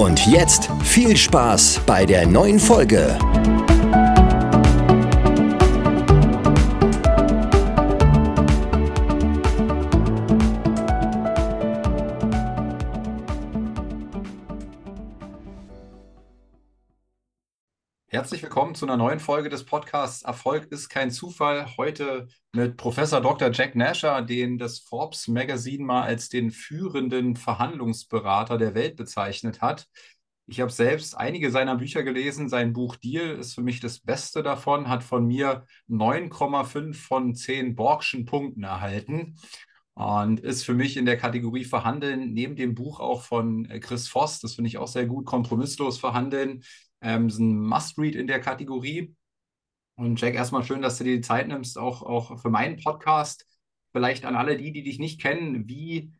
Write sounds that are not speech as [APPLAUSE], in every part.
Und jetzt viel Spaß bei der neuen Folge. Herzlich willkommen zu einer neuen Folge des Podcasts Erfolg ist kein Zufall. Heute mit Professor Dr. Jack Nasher, den das Forbes Magazine mal als den führenden Verhandlungsberater der Welt bezeichnet hat. Ich habe selbst einige seiner Bücher gelesen. Sein Buch Deal ist für mich das Beste davon, hat von mir 9,5 von 10 Borgschen Punkten erhalten und ist für mich in der Kategorie Verhandeln neben dem Buch auch von Chris Voss, das finde ich auch sehr gut, kompromisslos verhandeln ähm, ist ein Must-Read in der Kategorie. Und Jack, erstmal schön, dass du dir die Zeit nimmst, auch, auch für meinen Podcast. Vielleicht an alle die, die dich nicht kennen, wie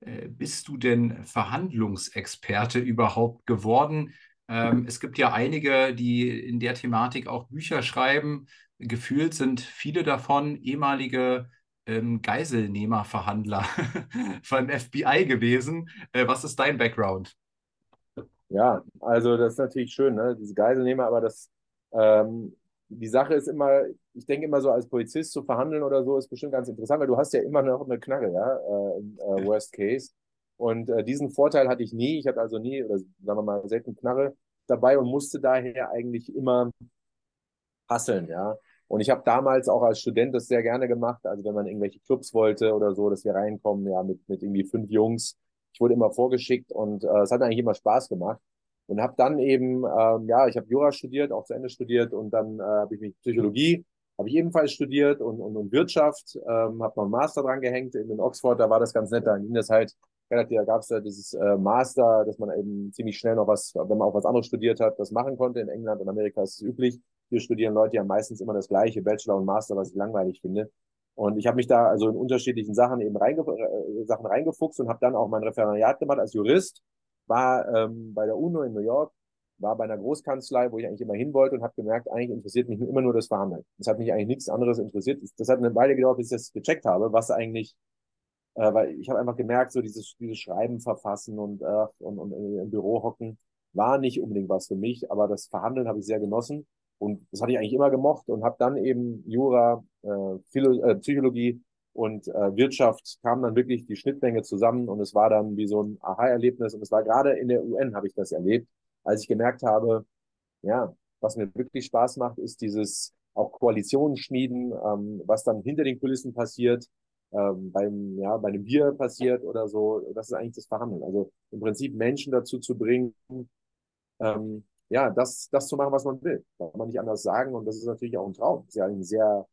äh, bist du denn Verhandlungsexperte überhaupt geworden? Ähm, es gibt ja einige, die in der Thematik auch Bücher schreiben. Gefühlt sind viele davon ehemalige ähm, Geiselnehmerverhandler [LAUGHS] vom FBI gewesen. Äh, was ist dein Background? Ja, also das ist natürlich schön, ne? diese Geiselnehmer, aber das, ähm, die Sache ist immer, ich denke immer so, als Polizist zu verhandeln oder so ist bestimmt ganz interessant, weil du hast ja immer noch eine Knarre, ja, äh, äh, Worst Case. Und äh, diesen Vorteil hatte ich nie. Ich hatte also nie, oder sagen wir mal, selten Knarre dabei und musste daher eigentlich immer hasseln, ja. Und ich habe damals auch als Student das sehr gerne gemacht. Also wenn man irgendwelche Clubs wollte oder so, dass wir reinkommen, ja, mit, mit irgendwie fünf Jungs ich wurde immer vorgeschickt und äh, es hat eigentlich immer Spaß gemacht. Und habe dann eben, ähm, ja, ich habe Jura studiert, auch zu Ende studiert und dann äh, habe ich mich Psychologie, habe ich ebenfalls studiert und, und, und Wirtschaft, ähm, habe noch einen Master dran gehängt in Oxford, da war das ganz nett, da ging das halt relativ, da gab es ja dieses äh, Master, dass man eben ziemlich schnell noch was, wenn man auch was anderes studiert hat, das machen konnte. In England und Amerika ist es üblich. Hier studieren Leute ja meistens immer das gleiche, Bachelor und Master, was ich langweilig finde. Und ich habe mich da also in unterschiedlichen Sachen eben reinge äh, Sachen reingefuchst und habe dann auch mein Referendariat gemacht als Jurist, war ähm, bei der UNO in New York, war bei einer Großkanzlei, wo ich eigentlich immer hin wollte und habe gemerkt, eigentlich interessiert mich immer nur das Verhandeln. Das hat mich eigentlich nichts anderes interessiert. Das hat eine Weile gedauert, bis ich das gecheckt habe, was eigentlich, äh, weil ich habe einfach gemerkt, so dieses, dieses Schreiben verfassen und, äh, und, und im Büro hocken war nicht unbedingt was für mich, aber das Verhandeln habe ich sehr genossen. Und das hatte ich eigentlich immer gemocht und habe dann eben Jura, äh, Philo äh, Psychologie und äh, Wirtschaft kam dann wirklich die Schnittmenge zusammen und es war dann wie so ein Aha-Erlebnis und es war gerade in der UN habe ich das erlebt, als ich gemerkt habe, ja, was mir wirklich Spaß macht, ist dieses auch Koalitionen schmieden, ähm, was dann hinter den Kulissen passiert, ähm, beim, ja, bei einem Bier passiert oder so, das ist eigentlich das Verhandeln. Also im Prinzip Menschen dazu zu bringen, ähm, ja, das, das zu machen, was man will. Kann man nicht anders sagen. Und das ist natürlich auch ein Traum. Das ist ja ein sehr,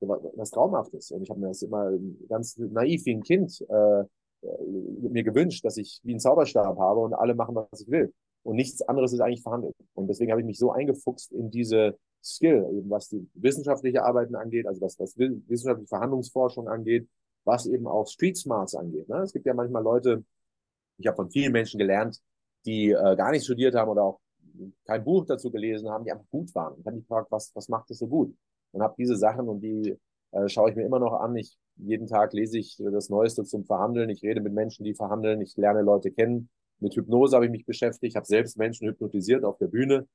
was Traumhaftes. Und ich habe mir das immer ganz naiv wie ein Kind äh, mir gewünscht, dass ich wie einen Zauberstab habe und alle machen, was ich will. Und nichts anderes ist eigentlich verhandelt. Und deswegen habe ich mich so eingefuchst in diese Skill, eben was die wissenschaftliche Arbeiten angeht, also was, was wissenschaftliche Verhandlungsforschung angeht, was eben auch Street Smarts angeht. Ne? Es gibt ja manchmal Leute, ich habe von vielen Menschen gelernt, die äh, gar nicht studiert haben oder auch kein Buch dazu gelesen haben, die einfach gut waren. Ich habe mich gefragt, was, was macht das so gut? Und habe diese Sachen und die äh, schaue ich mir immer noch an. Ich, jeden Tag lese ich das Neueste zum Verhandeln. Ich rede mit Menschen, die verhandeln. Ich lerne Leute kennen. Mit Hypnose habe ich mich beschäftigt. Habe selbst Menschen hypnotisiert auf der Bühne.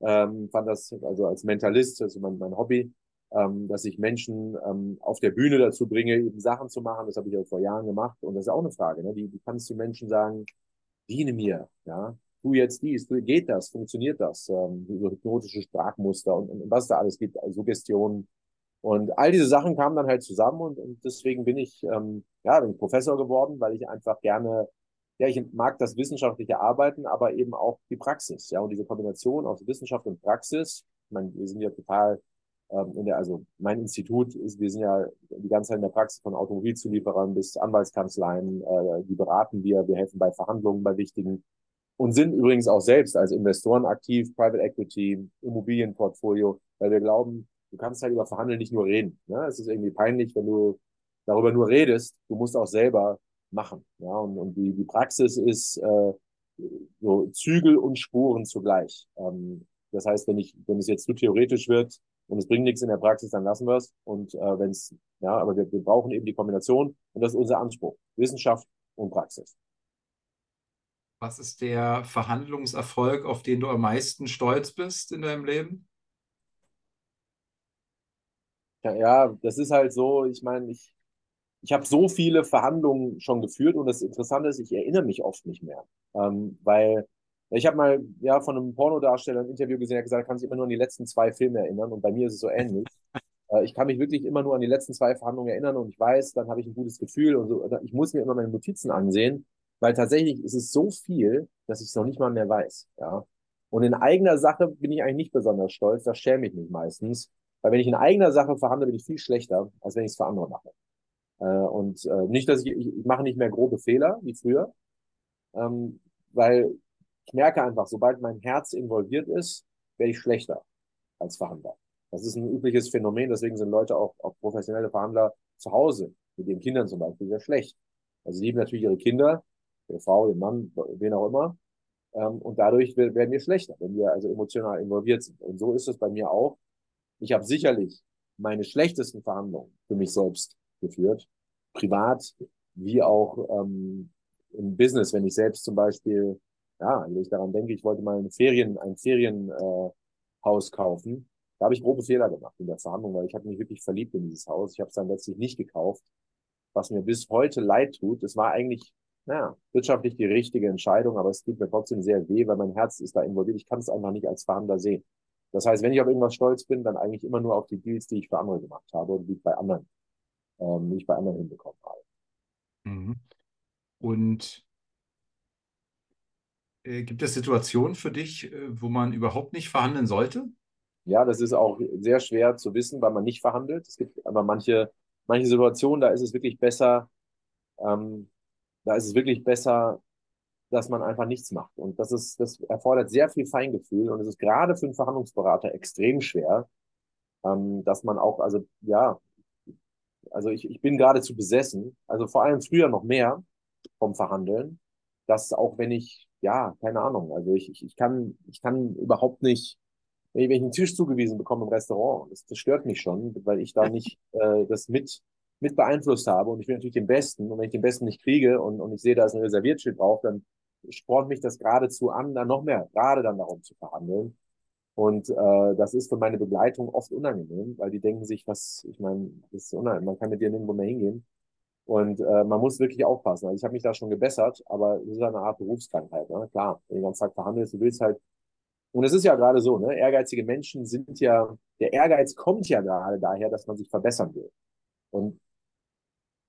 Ähm, fand das also als Mentalist, also mein, mein Hobby, ähm, dass ich Menschen ähm, auf der Bühne dazu bringe, eben Sachen zu machen. Das habe ich ja vor Jahren gemacht. Und das ist auch eine Frage. Ne? Wie, wie kannst du Menschen sagen, diene mir, ja, tu jetzt dies, tu, geht das, funktioniert das, ähm, so hypnotische Sprachmuster und, und, was da alles gibt, also Suggestionen. Und all diese Sachen kamen dann halt zusammen und, und deswegen bin ich, ähm, ja, bin Professor geworden, weil ich einfach gerne, ja, ich mag das wissenschaftliche Arbeiten, aber eben auch die Praxis, ja, und diese Kombination aus Wissenschaft und Praxis. Ich meine, wir sind ja total ähm, in der, also mein Institut ist, wir sind ja die ganze Zeit in der Praxis von Automobilzulieferern bis Anwaltskanzleien, äh, die beraten wir, wir helfen bei Verhandlungen, bei wichtigen und sind übrigens auch selbst als Investoren aktiv, Private Equity, Immobilienportfolio, weil wir glauben, du kannst halt über Verhandeln nicht nur reden. Ne? Es ist irgendwie peinlich, wenn du darüber nur redest, du musst auch selber machen. Ja? Und, und die, die Praxis ist äh, so Zügel und Spuren zugleich. Ähm, das heißt, wenn ich, wenn es jetzt zu theoretisch wird und es bringt nichts in der Praxis, dann lassen wir es. Und äh, wenn es, ja, aber wir, wir brauchen eben die Kombination und das ist unser Anspruch. Wissenschaft und Praxis. Was ist der Verhandlungserfolg, auf den du am meisten stolz bist in deinem Leben? Ja, ja das ist halt so, ich meine, ich, ich habe so viele Verhandlungen schon geführt und das Interessante ist, ich erinnere mich oft nicht mehr. Ähm, weil ich habe mal ja von einem Pornodarsteller ein Interview gesehen, der gesagt, er kann sich immer nur an die letzten zwei Filme erinnern und bei mir ist es so ähnlich. [LAUGHS] äh, ich kann mich wirklich immer nur an die letzten zwei Verhandlungen erinnern und ich weiß, dann habe ich ein gutes Gefühl und so. Ich muss mir immer meine Notizen ansehen, weil tatsächlich ist es so viel, dass ich es noch nicht mal mehr weiß. Ja. Und in eigener Sache bin ich eigentlich nicht besonders stolz, da schäme ich mich meistens. Weil wenn ich in eigener Sache verhandle, bin ich viel schlechter, als wenn ich es für andere mache. Äh, und äh, nicht, dass ich, ich, ich mache nicht mehr grobe Fehler wie früher, ähm, weil ich merke einfach, sobald mein Herz involviert ist, werde ich schlechter als Verhandler. Das ist ein übliches Phänomen, deswegen sind Leute auch, auch professionelle Verhandler zu Hause, mit ihren Kindern zum Beispiel, sehr schlecht. Also sie lieben natürlich ihre Kinder, ihre Frau, ihren Mann, wen auch immer. Ähm, und dadurch werden wir schlechter, wenn wir also emotional involviert sind. Und so ist es bei mir auch. Ich habe sicherlich meine schlechtesten Verhandlungen für mich selbst geführt, privat wie auch ähm, im Business, wenn ich selbst zum Beispiel, ja, wenn ich daran denke, ich wollte mal ein Ferien, ein Ferienhaus äh, kaufen, da habe ich grobe Fehler gemacht in der Verhandlung, weil ich habe mich wirklich verliebt in dieses Haus. Ich habe es dann letztlich nicht gekauft, was mir bis heute leid tut. Es war eigentlich, naja, wirtschaftlich die richtige Entscheidung, aber es tut mir trotzdem sehr weh, weil mein Herz ist da involviert. Ich kann es einfach nicht als Verhandler sehen. Das heißt, wenn ich auf irgendwas stolz bin, dann eigentlich immer nur auf die Deals, die ich für andere gemacht habe und die ich bei anderen, ähm, die ich bei anderen hinbekommen habe. Mhm. Und äh, gibt es Situationen für dich, äh, wo man überhaupt nicht verhandeln sollte? Ja, das ist auch sehr schwer zu wissen, weil man nicht verhandelt. Es gibt aber manche, manche Situationen, da ist es wirklich besser, ähm, da ist es wirklich besser, dass man einfach nichts macht. Und das ist, das erfordert sehr viel Feingefühl und es ist gerade für einen Verhandlungsberater extrem schwer, ähm, dass man auch, also ja, also ich, ich bin geradezu besessen, also vor allem früher noch mehr vom Verhandeln, dass auch wenn ich, ja, keine Ahnung, also ich, ich, ich kann, ich kann überhaupt nicht, wenn ich einen Tisch zugewiesen bekomme im Restaurant, das, das stört mich schon, weil ich da nicht äh, das mit, mit beeinflusst habe und ich will natürlich den Besten und wenn ich den Besten nicht kriege und, und ich sehe, da ist ein Reserviertschild drauf, dann spornt mich das geradezu an, dann noch mehr, gerade dann darum zu verhandeln. Und äh, das ist für meine Begleitung oft unangenehm, weil die denken sich, was, ich meine, das ist unangenehm, man kann mit dir nirgendwo mehr hingehen. Und äh, man muss wirklich aufpassen. Also ich habe mich da schon gebessert, aber es ist eine Art Berufskrankheit. Ne? Klar, wenn du den ganzen Tag verhandelst, du willst halt. Und es ist ja gerade so, ne? Ehrgeizige Menschen sind ja, der Ehrgeiz kommt ja gerade daher, dass man sich verbessern will. Und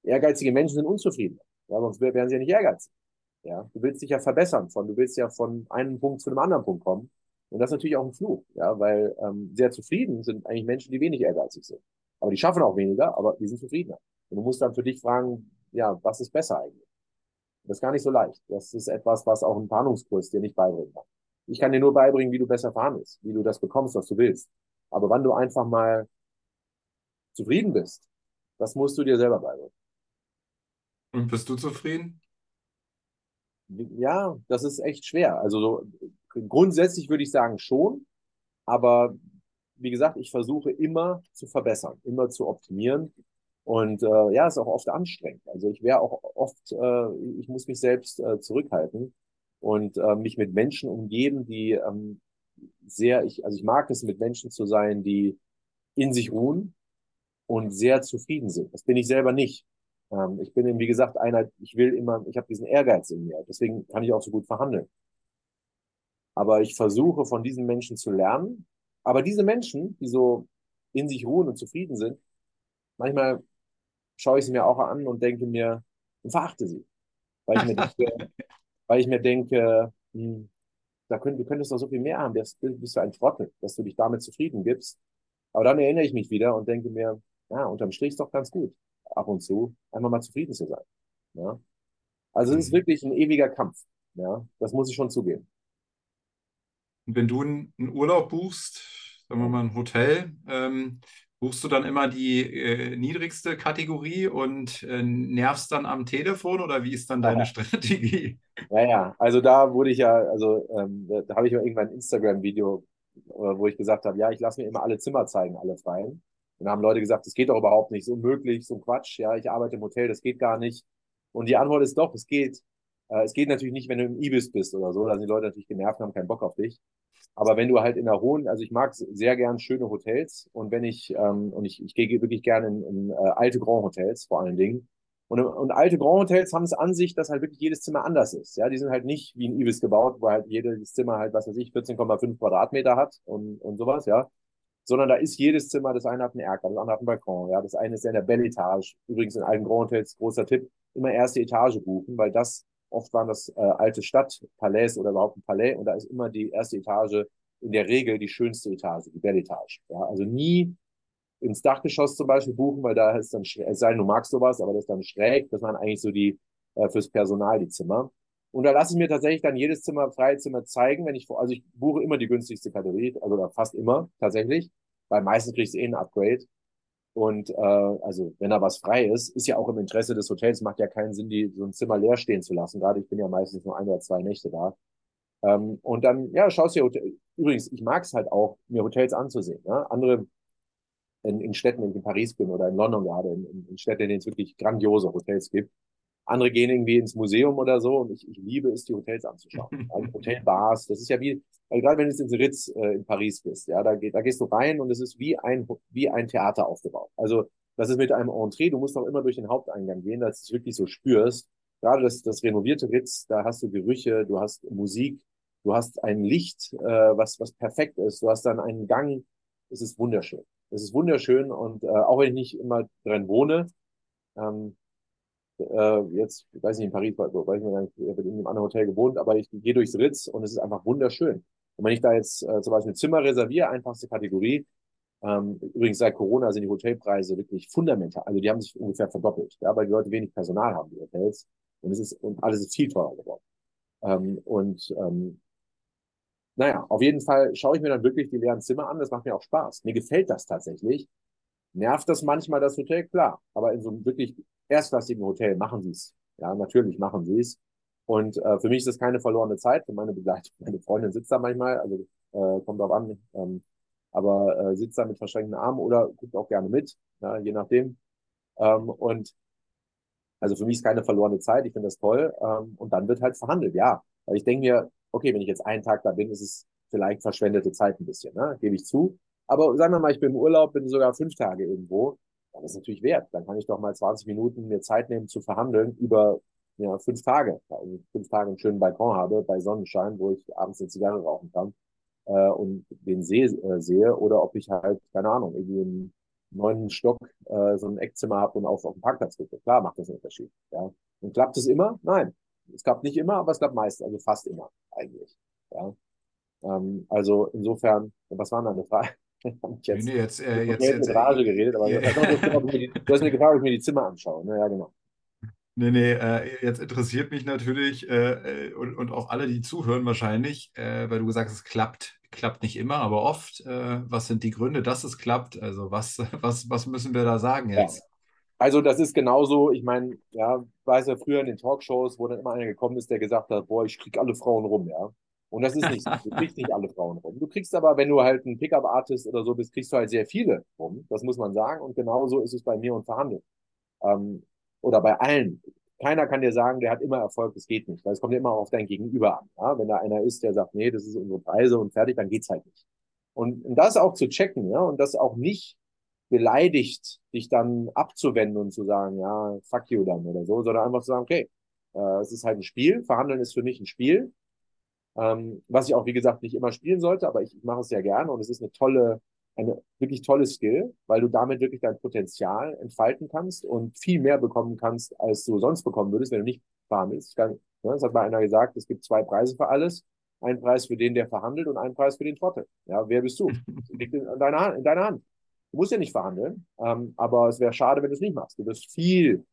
ehrgeizige Menschen sind unzufrieden. Ja, sonst wären sie ja nicht ehrgeizig. Ja, du willst dich ja verbessern von, du willst ja von einem Punkt zu einem anderen Punkt kommen. Und das ist natürlich auch ein Fluch, ja, weil ähm, sehr zufrieden sind eigentlich Menschen, die wenig ehrgeizig sind. Aber die schaffen auch weniger, aber die sind zufriedener. Und du musst dann für dich fragen, ja, was ist besser eigentlich? Das ist gar nicht so leicht. Das ist etwas, was auch ein Planungskurs dir nicht beibringen kann. Ich kann dir nur beibringen, wie du besser verhandelst, wie du das bekommst, was du willst. Aber wann du einfach mal zufrieden bist, das musst du dir selber beibringen. Und bist du zufrieden? Ja, das ist echt schwer. Also so, grundsätzlich würde ich sagen schon, aber wie gesagt, ich versuche immer zu verbessern, immer zu optimieren. Und äh, ja, ist auch oft anstrengend. Also ich wäre auch oft, äh, ich muss mich selbst äh, zurückhalten und äh, mich mit Menschen umgeben, die ähm, sehr, ich, also ich mag es, mit Menschen zu sein, die in sich ruhen und sehr zufrieden sind. Das bin ich selber nicht. Ähm, ich bin, wie gesagt, einer, ich will immer, ich habe diesen Ehrgeiz in mir. Deswegen kann ich auch so gut verhandeln. Aber ich versuche von diesen Menschen zu lernen. Aber diese Menschen, die so in sich ruhen und zufrieden sind, manchmal schaue ich sie mir auch an und denke mir und verachte sie. Weil ich mir [LAUGHS] denke, weil ich mir denke, hm, da könnt, du könntest doch so viel mehr haben, das bist du ein Trottel, dass du dich damit zufrieden gibst. Aber dann erinnere ich mich wieder und denke mir, ja, unterm Strich ist doch ganz gut ab und zu einfach mal zufrieden zu sein. Ja? Also es ist mhm. wirklich ein ewiger Kampf. Ja, das muss ich schon zugeben. Und wenn du einen Urlaub buchst, sagen wir mal ein Hotel, ähm, buchst du dann immer die äh, niedrigste Kategorie und äh, nervst dann am Telefon oder wie ist dann deine Ja. Strategie? Ja, ja, also da wurde ich ja, also ähm, da, da habe ich ja irgendwann ein Instagram-Video, äh, wo ich gesagt habe, ja, ich lasse mir immer alle Zimmer zeigen, alle freien. Und da haben Leute gesagt, das geht doch überhaupt nicht, so unmöglich, so ein Quatsch, ja, ich arbeite im Hotel, das geht gar nicht. Und die Antwort ist doch, es geht. Äh, es geht natürlich nicht, wenn du im Ibis bist oder so, da sind die Leute natürlich genervt und haben keinen Bock auf dich. Aber wenn du halt in der hohen, also ich mag sehr gern schöne Hotels und wenn ich, ähm, und ich, ich gehe wirklich gerne in, in äh, alte Grand Hotels vor allen Dingen. Und, und alte Grand Hotels haben es an sich, dass halt wirklich jedes Zimmer anders ist. Ja, die sind halt nicht wie ein Ibis gebaut, wo halt jedes Zimmer halt, was weiß ich, 14,5 Quadratmeter hat und, und sowas, ja. Sondern da ist jedes Zimmer, das eine hat einen Erker, das andere hat einen Balkon, ja. Das eine ist in der Belle Etage. Übrigens in alten Grand Hotels, großer Tipp, immer erste Etage buchen, weil das oft waren das äh, alte Stadtpalais oder überhaupt ein Palais und da ist immer die erste Etage in der Regel die schönste Etage, die Belle Etage. Ja, also nie ins Dachgeschoss zum Beispiel buchen, weil da ist dann, es sei denn, du magst sowas, aber das ist dann schräg. Das waren eigentlich so die äh, fürs Personal die Zimmer. Und da lasse ich mir tatsächlich dann jedes Zimmer, freie Zimmer zeigen, wenn ich, also ich buche immer die günstigste Kategorie, also fast immer tatsächlich, weil meistens kriegst du eh ein Upgrade. Und äh, also wenn da was frei ist, ist ja auch im Interesse des Hotels, macht ja keinen Sinn, die so ein Zimmer leer stehen zu lassen. Gerade ich bin ja meistens nur ein oder zwei Nächte da. Ähm, und dann, ja, schaust dir Hotel. Übrigens, ich mag es halt auch, mir Hotels anzusehen. Ne? Andere in, in Städten, wenn ich in Paris bin oder in London gerade, in, in Städten, in denen es wirklich grandiose Hotels gibt. Andere gehen irgendwie ins Museum oder so und ich, ich liebe es, die Hotels anzuschauen. [LAUGHS] Also Hotelbars, das ist ja wie, also gerade wenn du jetzt ins Ritz äh, in Paris bist, ja, da, da gehst du rein und es ist wie ein, wie ein Theater aufgebaut. Also das ist mit einem Entree, du musst auch immer durch den Haupteingang gehen, dass du es wirklich so spürst. Gerade das, das renovierte Ritz, da hast du Gerüche, du hast Musik, du hast ein Licht, äh, was, was perfekt ist, du hast dann einen Gang, es ist wunderschön. Es ist wunderschön und äh, auch wenn ich nicht immer drin wohne, ähm, äh, jetzt, ich weiß nicht, in Paris, weiß ich gar nicht, ich habe in einem anderen Hotel gewohnt, aber ich gehe durchs Ritz und es ist einfach wunderschön. Und wenn ich da jetzt äh, zum Beispiel ein Zimmer reserviere, einfachste Kategorie, ähm, übrigens seit Corona sind die Hotelpreise wirklich fundamental, also die haben sich ungefähr verdoppelt, ja, weil die Leute wenig Personal haben, die Hotels, und es ist, und alles ist viel teurer geworden. Ähm, und ähm, naja, auf jeden Fall schaue ich mir dann wirklich die leeren Zimmer an, das macht mir auch Spaß. Mir gefällt das tatsächlich. Nervt das manchmal das Hotel? Klar. Aber in so einem wirklich erstklassigen Hotel machen sie es. Ja, natürlich machen sie es. Und äh, für mich ist das keine verlorene Zeit. Für meine Begleitung, [LAUGHS] meine Freundin sitzt da manchmal, also äh, kommt drauf an, ähm, aber äh, sitzt da mit verschränkten Armen oder guckt auch gerne mit, ja, je nachdem. Ähm, und also für mich ist keine verlorene Zeit, ich finde das toll. Ähm, und dann wird halt verhandelt, ja. Weil ich denke mir, okay, wenn ich jetzt einen Tag da bin, ist es vielleicht verschwendete Zeit ein bisschen, ne? gebe ich zu. Aber sagen wir mal, ich bin im Urlaub, bin sogar fünf Tage irgendwo, dann ist natürlich wert. Dann kann ich doch mal 20 Minuten mir Zeit nehmen zu verhandeln über ja, fünf Tage. Also fünf Tage einen schönen Balkon habe bei Sonnenschein, wo ich abends eine Zigarre rauchen kann äh, und den See äh, sehe. Oder ob ich halt, keine Ahnung, irgendwie im neunten Stock äh, so ein Eckzimmer habe und auf, auf dem Parkplatz gucke. Klar macht das einen Unterschied. Ja. Und klappt es immer? Nein. Es klappt nicht immer, aber es klappt meist, also fast immer eigentlich. Ja. Ähm, also insofern, was war denn deine Frage? Jetzt, nee, jetzt, äh, jetzt, jetzt, jetzt, Rage geredet, aber ja. du, hast mir gefragt, ob ich mir die Zimmer anschaue. Ne? Ja, genau. Nee, nee, äh, jetzt interessiert mich natürlich äh, und, und auch alle, die zuhören wahrscheinlich, äh, weil du gesagt hast, es klappt, klappt nicht immer, aber oft. Äh, was sind die Gründe, dass es klappt? Also was, [LAUGHS] was, was müssen wir da sagen jetzt? Ja. Also das ist genauso, ich meine, ja, weiß ja früher in den Talkshows, wo dann immer einer gekommen ist, der gesagt hat, boah, ich krieg alle Frauen rum, ja. Und das ist nicht so. [LAUGHS] Du kriegst nicht alle Frauen rum. Du kriegst aber, wenn du halt ein Pickup-Artist oder so bist, kriegst du halt sehr viele rum. Das muss man sagen. Und genauso ist es bei mir und Verhandeln. Ähm, oder bei allen. Keiner kann dir sagen, der hat immer Erfolg, das geht nicht. Weil es kommt immer auf dein Gegenüber an. Ja? Wenn da einer ist, der sagt, nee, das ist unsere Preise und fertig, dann geht's halt nicht. Und, das auch zu checken, ja, und das auch nicht beleidigt, dich dann abzuwenden und zu sagen, ja, fuck you dann oder so, sondern einfach zu sagen, okay, äh, es ist halt ein Spiel. Verhandeln ist für mich ein Spiel. Ähm, was ich auch, wie gesagt, nicht immer spielen sollte, aber ich, ich mache es sehr gerne und es ist eine tolle, eine wirklich tolle Skill, weil du damit wirklich dein Potenzial entfalten kannst und viel mehr bekommen kannst, als du sonst bekommen würdest, wenn du nicht verhandelst. Kann, ne, das hat mal einer gesagt, es gibt zwei Preise für alles. Ein Preis für den, der verhandelt und ein Preis für den Trottel. Ja, wer bist du? Das [LAUGHS] liegt in deiner Hand. In deiner Hand. Du musst ja nicht verhandeln, ähm, aber es wäre schade, wenn du es nicht machst. Du wirst viel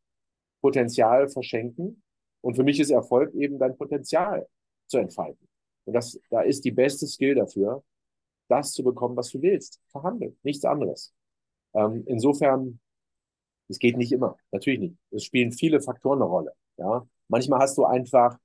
Potenzial verschenken, Und für mich ist Erfolg eben dein Potenzial zu entfalten. Und das, da ist die beste Skill dafür, das zu bekommen, was du willst. Verhandeln, nichts anderes. Ähm, insofern, es geht nicht immer, natürlich nicht. Es spielen viele Faktoren eine Rolle. Ja, manchmal hast du einfach,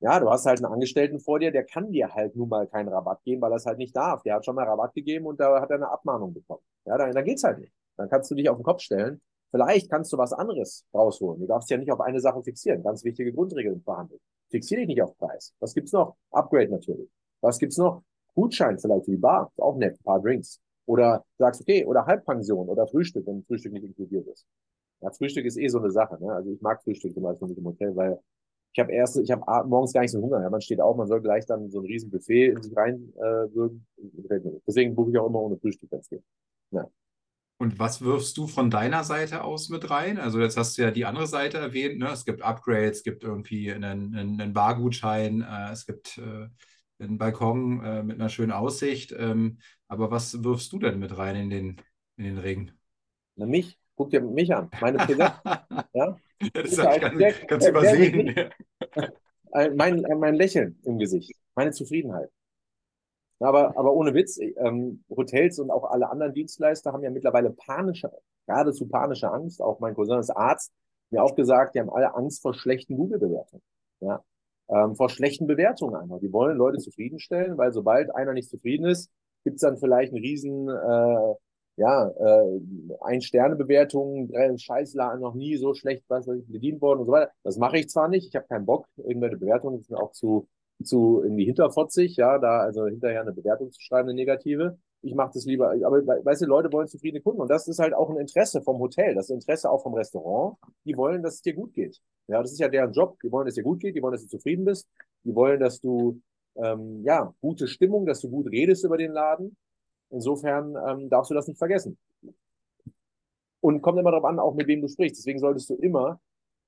ja, du hast halt einen Angestellten vor dir, der kann dir halt nun mal keinen Rabatt geben, weil er es halt nicht darf. Der hat schon mal Rabatt gegeben und da hat er eine Abmahnung bekommen. Ja, dann, dann geht's halt nicht. Dann kannst du dich auf den Kopf stellen. Vielleicht kannst du was anderes rausholen. Du darfst ja nicht auf eine Sache fixieren. Ganz wichtige Grundregeln verhandeln. Fixiere dich nicht auf Preis. Was gibt's noch? Upgrade natürlich. Was gibt's noch? Gutschein vielleicht für die Bar. Ist auch nett. Ein paar Drinks. Oder sagst, okay, oder Halbpension oder Frühstück, wenn Frühstück nicht inkludiert ist. Ja, Frühstück ist eh so eine Sache. Ne? Also ich mag Frühstück zum Beispiel nicht im Hotel, weil ich habe erst, ich habe morgens gar nicht so Hunger. Ja, man steht auf, man soll gleich dann so ein riesen Buffet in sich reinwürgen. Äh, Deswegen buche ich auch immer ohne Frühstück, wenn es geht. Ja. Und was wirfst du von deiner Seite aus mit rein? Also jetzt hast du ja die andere Seite erwähnt, ne? Es gibt Upgrades, es gibt irgendwie einen, einen, einen Bargutschein, äh, es gibt äh, einen Balkon äh, mit einer schönen Aussicht. Ähm, aber was wirfst du denn mit rein in den, in den Ring? Na mich, guck dir mich an. Meine Präsenz. [LAUGHS] ja? Das ist ja ganz, sehr, ganz übersehen. Sehr, [LAUGHS] mein, mein Lächeln im Gesicht, meine Zufriedenheit. Aber, aber ohne Witz, ähm, Hotels und auch alle anderen Dienstleister haben ja mittlerweile panische, geradezu panische Angst. Auch mein Cousin ist Arzt, mir auch gesagt, die haben alle Angst vor schlechten Google-Bewertungen. Ja? Ähm, vor schlechten Bewertungen einfach. Die wollen Leute zufriedenstellen, weil sobald einer nicht zufrieden ist, gibt's dann vielleicht einen riesen, äh, ja, äh, Ein-Sterne-Bewertung, äh, Scheißladen noch nie so schlecht was bedient worden und so weiter. Das mache ich zwar nicht, ich habe keinen Bock, irgendwelche Bewertungen sind auch zu zu irgendwie hinterfotzig, ja, da also hinterher eine Bewertung zu schreiben, eine negative. Ich mache das lieber, aber weißt du, Leute wollen zufriedene Kunden und das ist halt auch ein Interesse vom Hotel, das Interesse auch vom Restaurant. Die wollen, dass es dir gut geht. Ja, das ist ja deren Job. Die wollen, dass es dir gut geht, die wollen, dass du zufrieden bist, die wollen, dass du ähm, ja gute Stimmung, dass du gut redest über den Laden. Insofern ähm, darfst du das nicht vergessen. Und kommt immer darauf an, auch mit wem du sprichst. Deswegen solltest du immer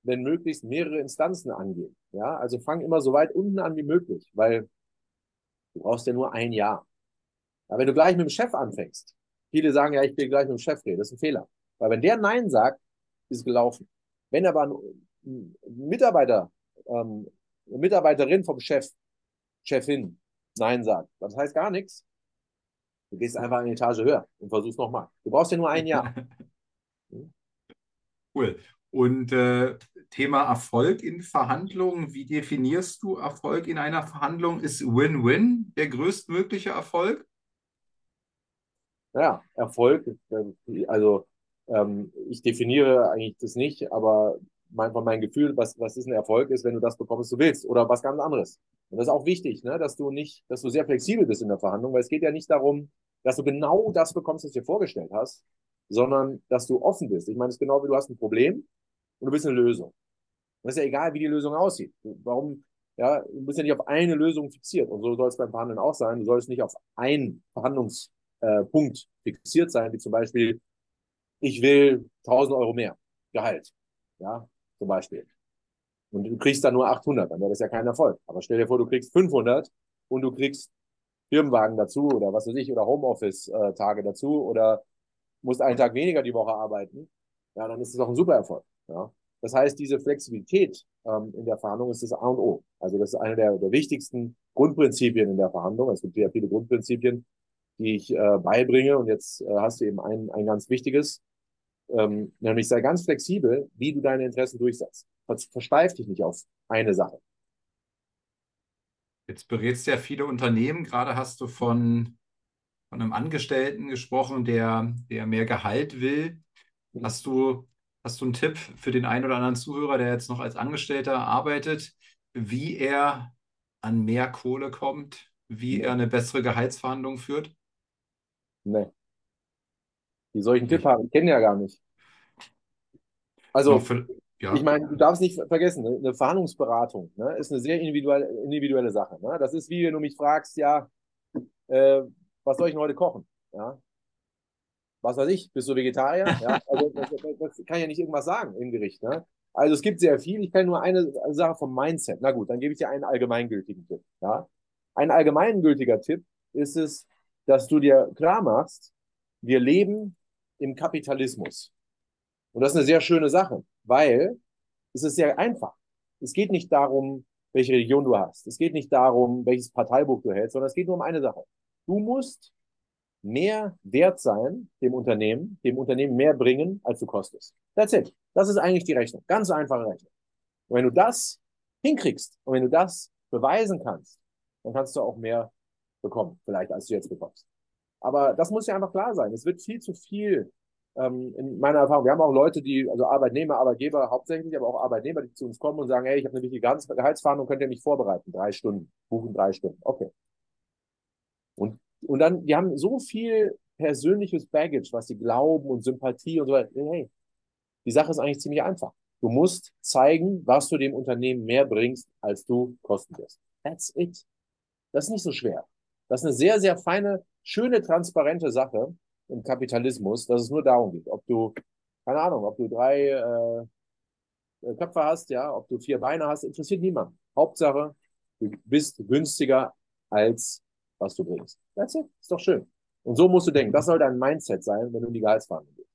wenn möglichst mehrere Instanzen angehen. Ja, also fang immer so weit unten an wie möglich, weil du brauchst ja nur ein Jahr. Aber wenn du gleich mit dem Chef anfängst, viele sagen ja, ich will gleich mit dem Chef reden, das ist ein Fehler. Weil wenn der Nein sagt, ist es gelaufen. Wenn aber ein Mitarbeiter, ähm, eine Mitarbeiterin vom Chef, Chefin Nein sagt, das heißt gar nichts. Du gehst einfach eine Etage höher und versuchst nochmal. Du brauchst ja nur ein Jahr. [LAUGHS] Cool. Und äh, Thema Erfolg in Verhandlungen. Wie definierst du Erfolg in einer Verhandlung? Ist Win-Win der größtmögliche Erfolg? Ja, Erfolg, also ähm, ich definiere eigentlich das nicht, aber mein, von Gefühl, was, was ist ein Erfolg, ist, wenn du das bekommst, was du willst oder was ganz anderes. Und das ist auch wichtig, ne, dass du nicht, dass du sehr flexibel bist in der Verhandlung, weil es geht ja nicht darum, dass du genau das bekommst, was du dir vorgestellt hast, sondern dass du offen bist. Ich meine, es ist genau wie du hast ein Problem und du bist eine Lösung. Und es ist ja egal, wie die Lösung aussieht. Warum, ja, du bist ja nicht auf eine Lösung fixiert. Und so soll es beim Verhandeln auch sein. Du sollst nicht auf einen Verhandlungspunkt äh, fixiert sein, wie zum Beispiel, ich will 1000 Euro mehr Gehalt. Ja, zum Beispiel. Und du kriegst dann nur 800, dann wäre das ja kein Erfolg. Aber stell dir vor, du kriegst 500 und du kriegst Firmenwagen dazu oder was weiß ich, oder Homeoffice-Tage dazu oder musst einen Tag weniger die Woche arbeiten. Ja, dann ist es doch ein super Erfolg. Ja? Das heißt, diese Flexibilität ähm, in der Verhandlung ist das A und O. Also das ist eine der, der wichtigsten Grundprinzipien in der Verhandlung. Es gibt sehr viele Grundprinzipien, die ich äh, beibringe. Und jetzt äh, hast du eben ein, ein ganz wichtiges, ähm, nämlich sei ganz flexibel, wie du deine Interessen durchsetzt. Versteif dich nicht auf eine Sache. Jetzt berätst du ja viele Unternehmen. Gerade hast du von, von einem Angestellten gesprochen, der, der mehr Gehalt will. Mhm. Hast du Hast du einen Tipp für den einen oder anderen Zuhörer, der jetzt noch als Angestellter arbeitet, wie er an mehr Kohle kommt, wie er eine bessere Gehaltsverhandlung führt? Nee. Wie soll ich einen Tipp haben? Ich kenne ja gar nicht. Also, ja. ich meine, du darfst nicht vergessen, ne, eine Verhandlungsberatung ne, ist eine sehr individuelle, individuelle Sache. Ne? Das ist wie wenn du mich fragst, ja, äh, was soll ich denn heute kochen? Ja? Was weiß ich, bist du Vegetarier? [LAUGHS] Ja, also das, das, kann ja nicht irgendwas sagen im Gericht. Ne? Also es gibt sehr viel. Ich kann nur eine Sache vom Mindset. Na gut, dann gebe ich dir einen allgemeingültigen Tipp. Ja? Ein allgemeingültiger Tipp ist es, dass du dir klar machst, wir leben im Kapitalismus. Und das ist eine sehr schöne Sache, weil es ist sehr einfach. es geht nicht darum, welche Religion du hast. Es geht nicht darum, welches Parteibuch du hältst, sondern es geht nur um eine Sache. Du musst mehr wert sein dem Unternehmen, dem Unternehmen mehr bringen, als du kostest. That's it. Das ist eigentlich die Rechnung. Ganz einfache Rechnung. Und wenn du das hinkriegst und wenn du das beweisen kannst, dann kannst du auch mehr bekommen, vielleicht als du jetzt bekommst. Aber das muss ja einfach klar sein. Es wird viel zu viel ähm, in meiner Erfahrung. Wir haben auch Leute, die, also Arbeitnehmer, Arbeitgeber hauptsächlich, aber auch Arbeitnehmer, die zu uns kommen und sagen, hey, ich habe eine wichtige Gehaltsverhandlung, könnt ihr mich vorbereiten? Drei Stunden, buchen drei Stunden. Okay. Und, und dann, die haben so viel persönliches Baggage, was sie glauben und Sympathie und so weiter. Hey, die Sache ist eigentlich ziemlich einfach. Du musst zeigen, was du dem Unternehmen mehr bringst, als du kosten wirst. That's it. Das ist nicht so schwer. Das ist eine sehr, sehr feine, schöne, transparente Sache im Kapitalismus, dass es nur darum geht, ob du, keine Ahnung, ob du drei äh, Köpfe hast, ja, ob du vier Beine hast, interessiert niemand. Hauptsache, du bist günstiger als was du bringst. That's it. Ist doch schön. Und so musst du denken. Das soll dein Mindset sein, wenn du in die Gehaltsverhandlung gehst.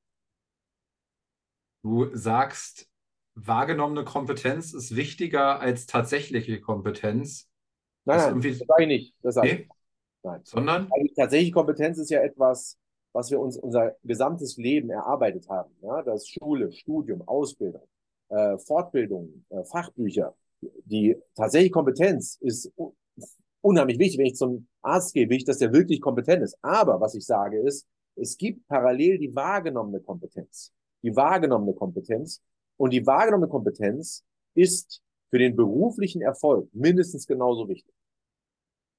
Du sagst, wahrgenommene Kompetenz ist wichtiger als tatsächliche Kompetenz. Nein, nein, das sage ich nicht. Das sage nee? ich. Nein. Sondern? Also tatsächliche Kompetenz ist ja etwas, was wir uns unser gesamtes Leben erarbeitet haben. Ja? Das ist Schule, Studium, Ausbildung, äh, Fortbildung, äh, Fachbücher. Die tatsächliche Kompetenz ist unheimlich wichtig. Wenn ich zum Arzt gehe, ich, dass der wirklich kompetent ist. Aber was ich sage ist, es gibt parallel die wahrgenommene Kompetenz. Die wahrgenommene Kompetenz. Und die wahrgenommene Kompetenz ist für den beruflichen Erfolg mindestens genauso wichtig.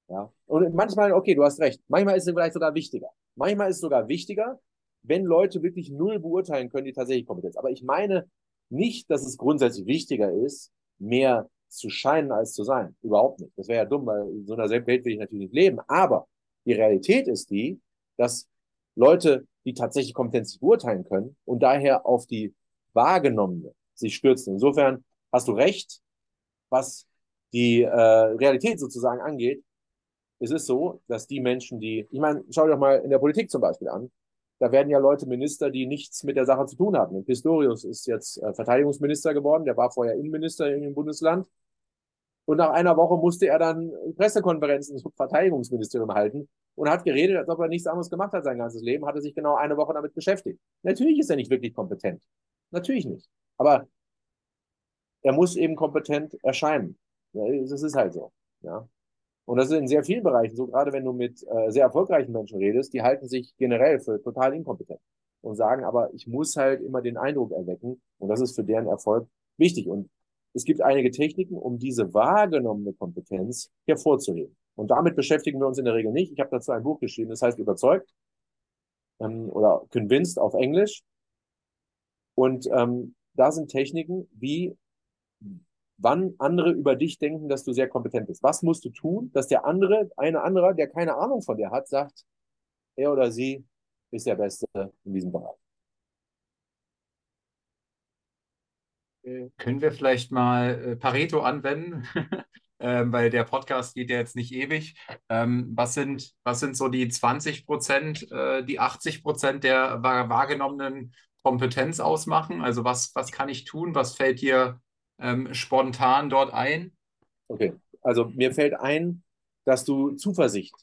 Ja. Und manchmal, okay, du hast recht. Manchmal ist es vielleicht sogar wichtiger. Manchmal ist es sogar wichtiger, wenn Leute wirklich null beurteilen können, die tatsächlich Kompetenz. Aber ich meine nicht, dass es grundsätzlich wichtiger ist, mehr zu scheinen als zu sein. Überhaupt nicht. Das wäre ja dumm, weil in so einer Welt will ich natürlich nicht leben. Aber die Realität ist die, dass Leute, die tatsächlich Kompetenz beurteilen können und daher auf die wahrgenommene sich stürzen. Insofern hast du recht, was die äh, Realität sozusagen angeht. Es ist so, dass die Menschen, die, ich meine, schau dir doch mal in der Politik zum Beispiel an. Da werden ja Leute Minister, die nichts mit der Sache zu tun haben. Pistorius ist jetzt äh, Verteidigungsminister geworden, der war vorher Innenminister in dem Bundesland. Und nach einer Woche musste er dann Pressekonferenzen zum Verteidigungsministerium halten und hat geredet, als ob er nichts anderes gemacht hat sein ganzes Leben, hatte sich genau eine Woche damit beschäftigt. Natürlich ist er nicht wirklich kompetent. Natürlich nicht. Aber er muss eben kompetent erscheinen. Das ist halt so. Ja. Und das ist in sehr vielen Bereichen so, gerade wenn du mit äh, sehr erfolgreichen Menschen redest, die halten sich generell für total inkompetent und sagen, aber ich muss halt immer den Eindruck erwecken und das ist für deren Erfolg wichtig. Und es gibt einige Techniken, um diese wahrgenommene Kompetenz hervorzuheben. Und damit beschäftigen wir uns in der Regel nicht. Ich habe dazu ein Buch geschrieben, das heißt überzeugt ähm, oder convinced auf Englisch. Und ähm, da sind Techniken, wie wann andere über dich denken, dass du sehr kompetent bist. Was musst du tun, dass der andere, eine andere, der keine Ahnung von dir hat, sagt, er oder sie ist der Beste in diesem Bereich. Können wir vielleicht mal äh, Pareto anwenden? [LAUGHS] ähm, weil der Podcast geht ja jetzt nicht ewig. Ähm, was, sind, was sind so die 20 Prozent, äh, die 80 Prozent der wahrgenommenen Kompetenz ausmachen? Also was, was kann ich tun? Was fällt dir ähm, spontan dort ein? Okay, also mir fällt ein, dass du Zuversicht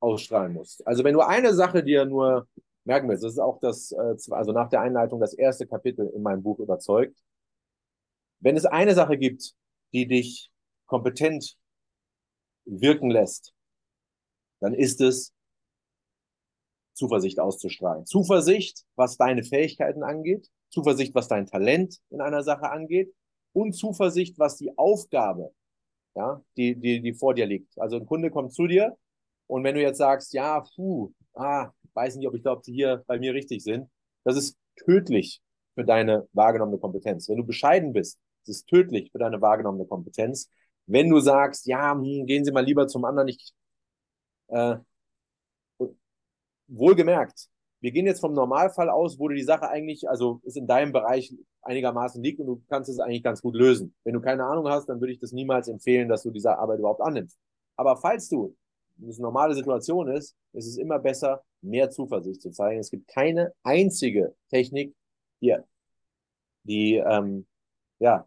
ausstrahlen musst. Also wenn du eine Sache dir nur merken willst, das ist auch das, äh, also nach der Einleitung das erste Kapitel in meinem Buch überzeugt, wenn es eine Sache gibt, die dich kompetent wirken lässt, dann ist es Zuversicht auszustrahlen. Zuversicht, was deine Fähigkeiten angeht, Zuversicht, was dein Talent in einer Sache angeht und Zuversicht, was die Aufgabe, ja, die, die, die vor dir liegt. Also ein Kunde kommt zu dir und wenn du jetzt sagst, ja, puh, ah, weiß nicht, ob ich glaube, die hier bei mir richtig sind, das ist tödlich für deine wahrgenommene Kompetenz. Wenn du bescheiden bist, das ist tödlich für deine wahrgenommene Kompetenz. Wenn du sagst, ja, hm, gehen Sie mal lieber zum anderen, ich, äh, wohlgemerkt, wir gehen jetzt vom Normalfall aus, wo du die Sache eigentlich, also ist in deinem Bereich einigermaßen liegt und du kannst es eigentlich ganz gut lösen. Wenn du keine Ahnung hast, dann würde ich das niemals empfehlen, dass du diese Arbeit überhaupt annimmst. Aber falls du das eine normale Situation ist, ist es immer besser, mehr Zuversicht zu zeigen. Es gibt keine einzige Technik, die, die ähm, ja,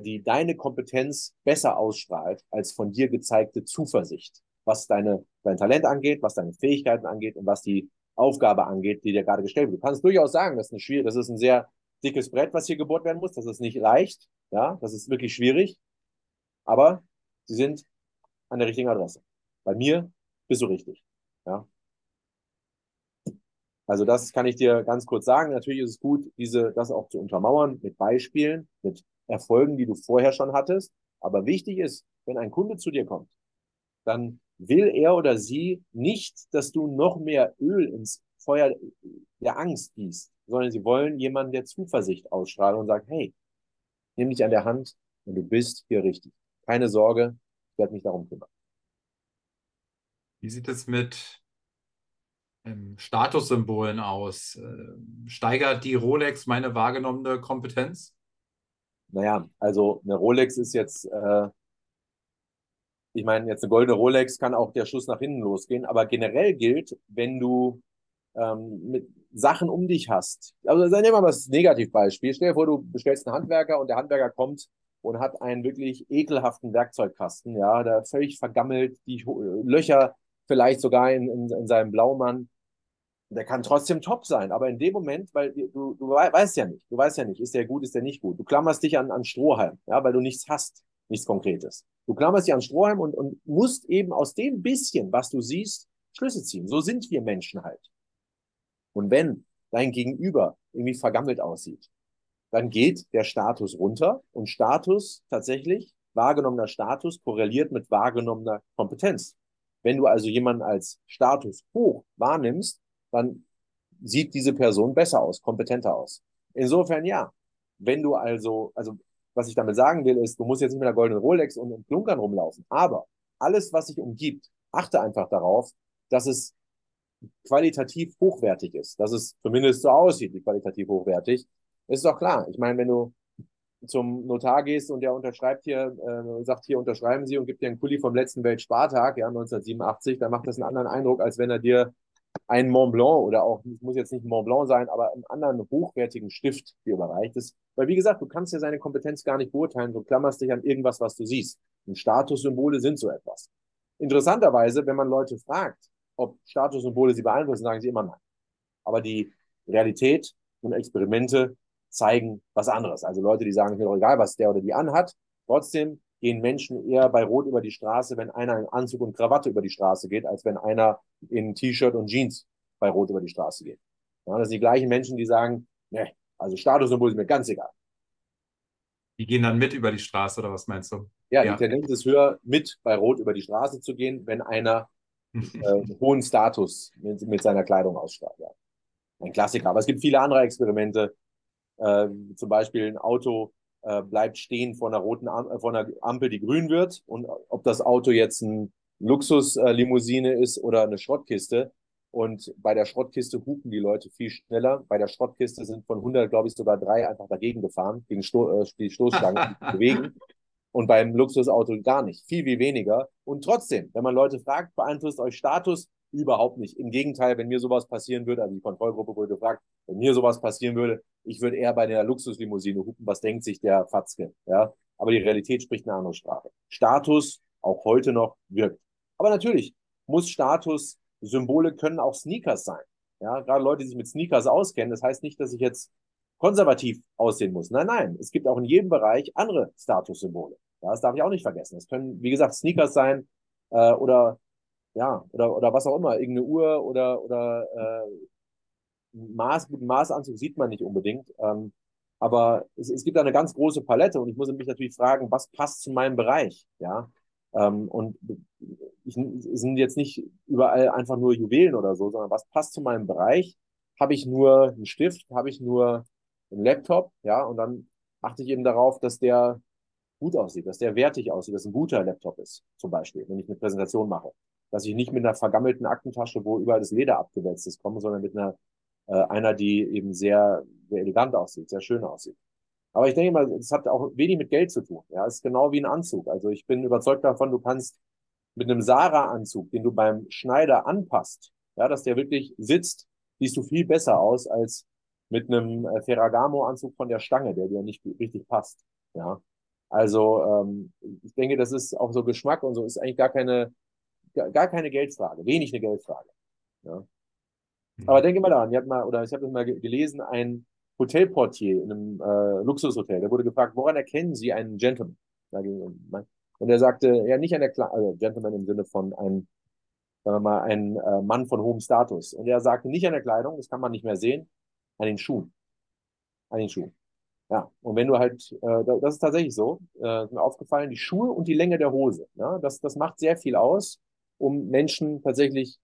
die deine Kompetenz besser ausstrahlt als von dir gezeigte Zuversicht, was deine, dein Talent angeht, was deine Fähigkeiten angeht und was die Aufgabe angeht, die dir gerade gestellt wird. Du kannst durchaus sagen, das ist, eine schwierige, das ist ein sehr dickes Brett, was hier gebohrt werden muss. Das ist nicht leicht. Ja, das ist wirklich schwierig. Aber sie sind an der richtigen Adresse. Bei mir bist du richtig. Ja. Also das kann ich dir ganz kurz sagen. Natürlich ist es gut, diese, das auch zu untermauern mit Beispielen, mit Erfolgen, die du vorher schon hattest. Aber wichtig ist, wenn ein Kunde zu dir kommt, dann will er oder sie nicht, dass du noch mehr Öl ins Feuer der Angst gießt, sondern sie wollen jemanden, der Zuversicht ausstrahlt und sagt, hey, nimm dich an der Hand und du bist hier richtig. Keine Sorge, ich werde mich darum kümmern. Wie sieht es mit ähm, Statussymbolen aus? Äh, steigert die Rolex meine wahrgenommene Kompetenz? Naja, also eine Rolex ist jetzt, äh, ich meine, jetzt eine goldene Rolex kann auch der Schuss nach hinten losgehen, aber generell gilt, wenn du ähm, mit Sachen um dich hast, also nehmen wir mal das Negativbeispiel, stell dir vor, du bestellst einen Handwerker und der Handwerker kommt und hat einen wirklich ekelhaften Werkzeugkasten, ja, der völlig vergammelt, die Löcher vielleicht sogar in, in, in seinem Blaumann, der kann trotzdem top sein, aber in dem Moment, weil du, du weißt ja nicht, du weißt ja nicht, ist der gut, ist der nicht gut. Du klammerst dich an, an Strohhalm, ja, weil du nichts hast, nichts Konkretes. Du klammerst dich an Strohhalm und, und musst eben aus dem bisschen, was du siehst, Schlüsse ziehen. So sind wir Menschen halt. Und wenn dein Gegenüber irgendwie vergammelt aussieht, dann geht der Status runter und Status tatsächlich, wahrgenommener Status korreliert mit wahrgenommener Kompetenz. Wenn du also jemanden als Status hoch wahrnimmst, dann sieht diese Person besser aus, kompetenter aus. Insofern ja. Wenn du also, also was ich damit sagen will, ist, du musst jetzt nicht mit einer goldenen Rolex und, und Klunkern rumlaufen, aber alles, was sich umgibt, achte einfach darauf, dass es qualitativ hochwertig ist, dass es zumindest so aussieht, wie qualitativ hochwertig. Ist doch klar. Ich meine, wenn du zum Notar gehst und der unterschreibt hier, äh, sagt hier, unterschreiben Sie und gibt dir einen Kuli vom letzten Weltspartag, ja, 1987, dann macht das einen anderen Eindruck, als wenn er dir einen Mont Blanc oder auch, es muss jetzt nicht Mont Blanc sein, aber einen anderen hochwertigen Stift dir überreicht ist. Weil wie gesagt, du kannst ja seine Kompetenz gar nicht beurteilen, du klammerst dich an irgendwas, was du siehst. Und Statussymbole sind so etwas. Interessanterweise, wenn man Leute fragt, ob Statussymbole sie beeinflussen, sagen sie immer nein. Aber die Realität und Experimente zeigen was anderes. Also Leute, die sagen, mir doch egal, was der oder die anhat, trotzdem gehen Menschen eher bei Rot über die Straße, wenn einer in Anzug und Krawatte über die Straße geht, als wenn einer in T-Shirt und Jeans bei Rot über die Straße geht. Ja, das sind die gleichen Menschen, die sagen, ne, also Statussymbol ist mir ganz egal. Die gehen dann mit über die Straße, oder was meinst du? Ja, ja. die Tendenz ist höher, mit bei Rot über die Straße zu gehen, wenn einer [LAUGHS] äh, hohen Status mit, mit, seiner Kleidung ausstrahlt. Ja. Ein Klassiker. Aber es gibt viele andere Experimente. Äh, zum Beispiel ein Auto äh, bleibt stehen vor einer roten Am äh, vor einer Ampel, die grün wird. Und ob das Auto jetzt ein Luxuslimousine ist oder eine Schrottkiste. Und bei der Schrottkiste hupen die Leute viel schneller. Bei der Schrottkiste sind von 100, glaube ich, sogar drei einfach dagegen gefahren, gegen Sto äh, die Stoßstangen bewegen. [LAUGHS] Und beim Luxusauto gar nicht. Viel, viel weniger. Und trotzdem, wenn man Leute fragt, beeinflusst euch Status überhaupt nicht. Im Gegenteil, wenn mir sowas passieren würde, also die Kontrollgruppe wurde gefragt, wenn mir sowas passieren würde, ich würde eher bei der Luxuslimousine hupen, was denkt sich der Fatzke, ja. Aber die Realität spricht eine andere Sprache. Status, auch heute noch, wirkt. Aber natürlich muss Status, Symbole können auch Sneakers sein. Ja, gerade Leute, die sich mit Sneakers auskennen, das heißt nicht, dass ich jetzt konservativ aussehen muss. Nein, nein, es gibt auch in jedem Bereich andere Statussymbole. Ja, das darf ich auch nicht vergessen. Es können, wie gesagt, Sneakers sein äh, oder ja, oder, oder was auch immer, irgendeine Uhr oder, oder äh, Maß, guten Maßanzug sieht man nicht unbedingt. Ähm, aber es, es gibt eine ganz große Palette und ich muss mich natürlich fragen, was passt zu meinem Bereich, ja. Ähm, und ich, sind jetzt nicht überall einfach nur Juwelen oder so, sondern was passt zu meinem Bereich? Habe ich nur einen Stift? Habe ich nur einen Laptop, ja, und dann achte ich eben darauf, dass der gut aussieht, dass der wertig aussieht, dass ein guter Laptop ist, zum Beispiel, wenn ich eine Präsentation mache. Dass ich nicht mit einer vergammelten Aktentasche, wo überall das Leder abgewälzt ist, komme, sondern mit einer, äh, einer, die eben sehr, sehr elegant aussieht, sehr schön aussieht. Aber ich denke mal, es hat auch wenig mit Geld zu tun. Ja, es ist genau wie ein Anzug. Also ich bin überzeugt davon, du kannst mit einem Sarah-Anzug, den du beim Schneider anpasst, ja, dass der wirklich sitzt, siehst du viel besser aus als mit einem äh, Ferragamo-Anzug von der Stange, der dir nicht richtig passt. Ja. Also ähm, ich denke, das ist auch so Geschmack und so ist eigentlich gar keine, gar keine Geldfrage, wenig eine Geldfrage. Ja. Aber denke mal daran, ihr habt mal, oder ich habe das mal gelesen, ein Hotelportier in einem äh, Luxushotel, der wurde gefragt, woran erkennen Sie einen Gentleman? Und er sagte, ja, nicht an der Kle also Gentleman im Sinne von einem, sagen wir mal, ein äh, Mann von hohem Status. Und er sagte nicht an der Kleidung, das kann man nicht mehr sehen, an den Schuhen. An den Schuhen. Ja, und wenn du halt, äh, das ist tatsächlich so, äh, ist mir aufgefallen, die Schuhe und die Länge der Hose, ja, das, das macht sehr viel aus, um Menschen tatsächlich,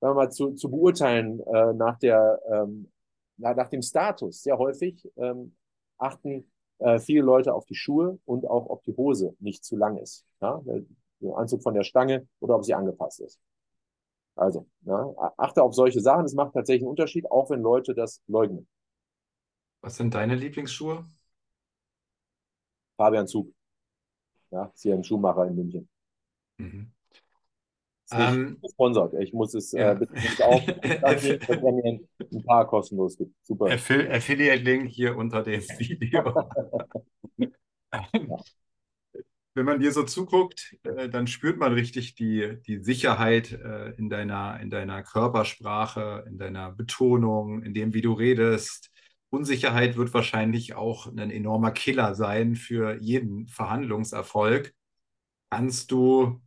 sagen wir mal, zu, zu beurteilen äh, nach der, ähm, nach dem Status. Sehr häufig ähm, achten äh, viele Leute auf die Schuhe und auch, ob die Hose nicht zu lang ist. Ja? Der Anzug von der Stange oder ob sie angepasst ist. Also, ja, achte auf solche Sachen. Es macht tatsächlich einen Unterschied, auch wenn Leute das leugnen. Was sind deine Lieblingsschuhe? Fabian Zug. Ja, ist hier ein Schuhmacher in München. Mhm. Ähm, gesponsert. Ich muss es äh, ja. äh, auch, dass mir ein paar kostenlos gibt. Super. Affiliate-Link hier unter dem [LAUGHS] Video. Wenn man dir so zuguckt, äh, dann spürt man richtig die, die Sicherheit äh, in, deiner, in deiner Körpersprache, in deiner Betonung, in dem, wie du redest. Unsicherheit wird wahrscheinlich auch ein enormer Killer sein für jeden Verhandlungserfolg. Kannst du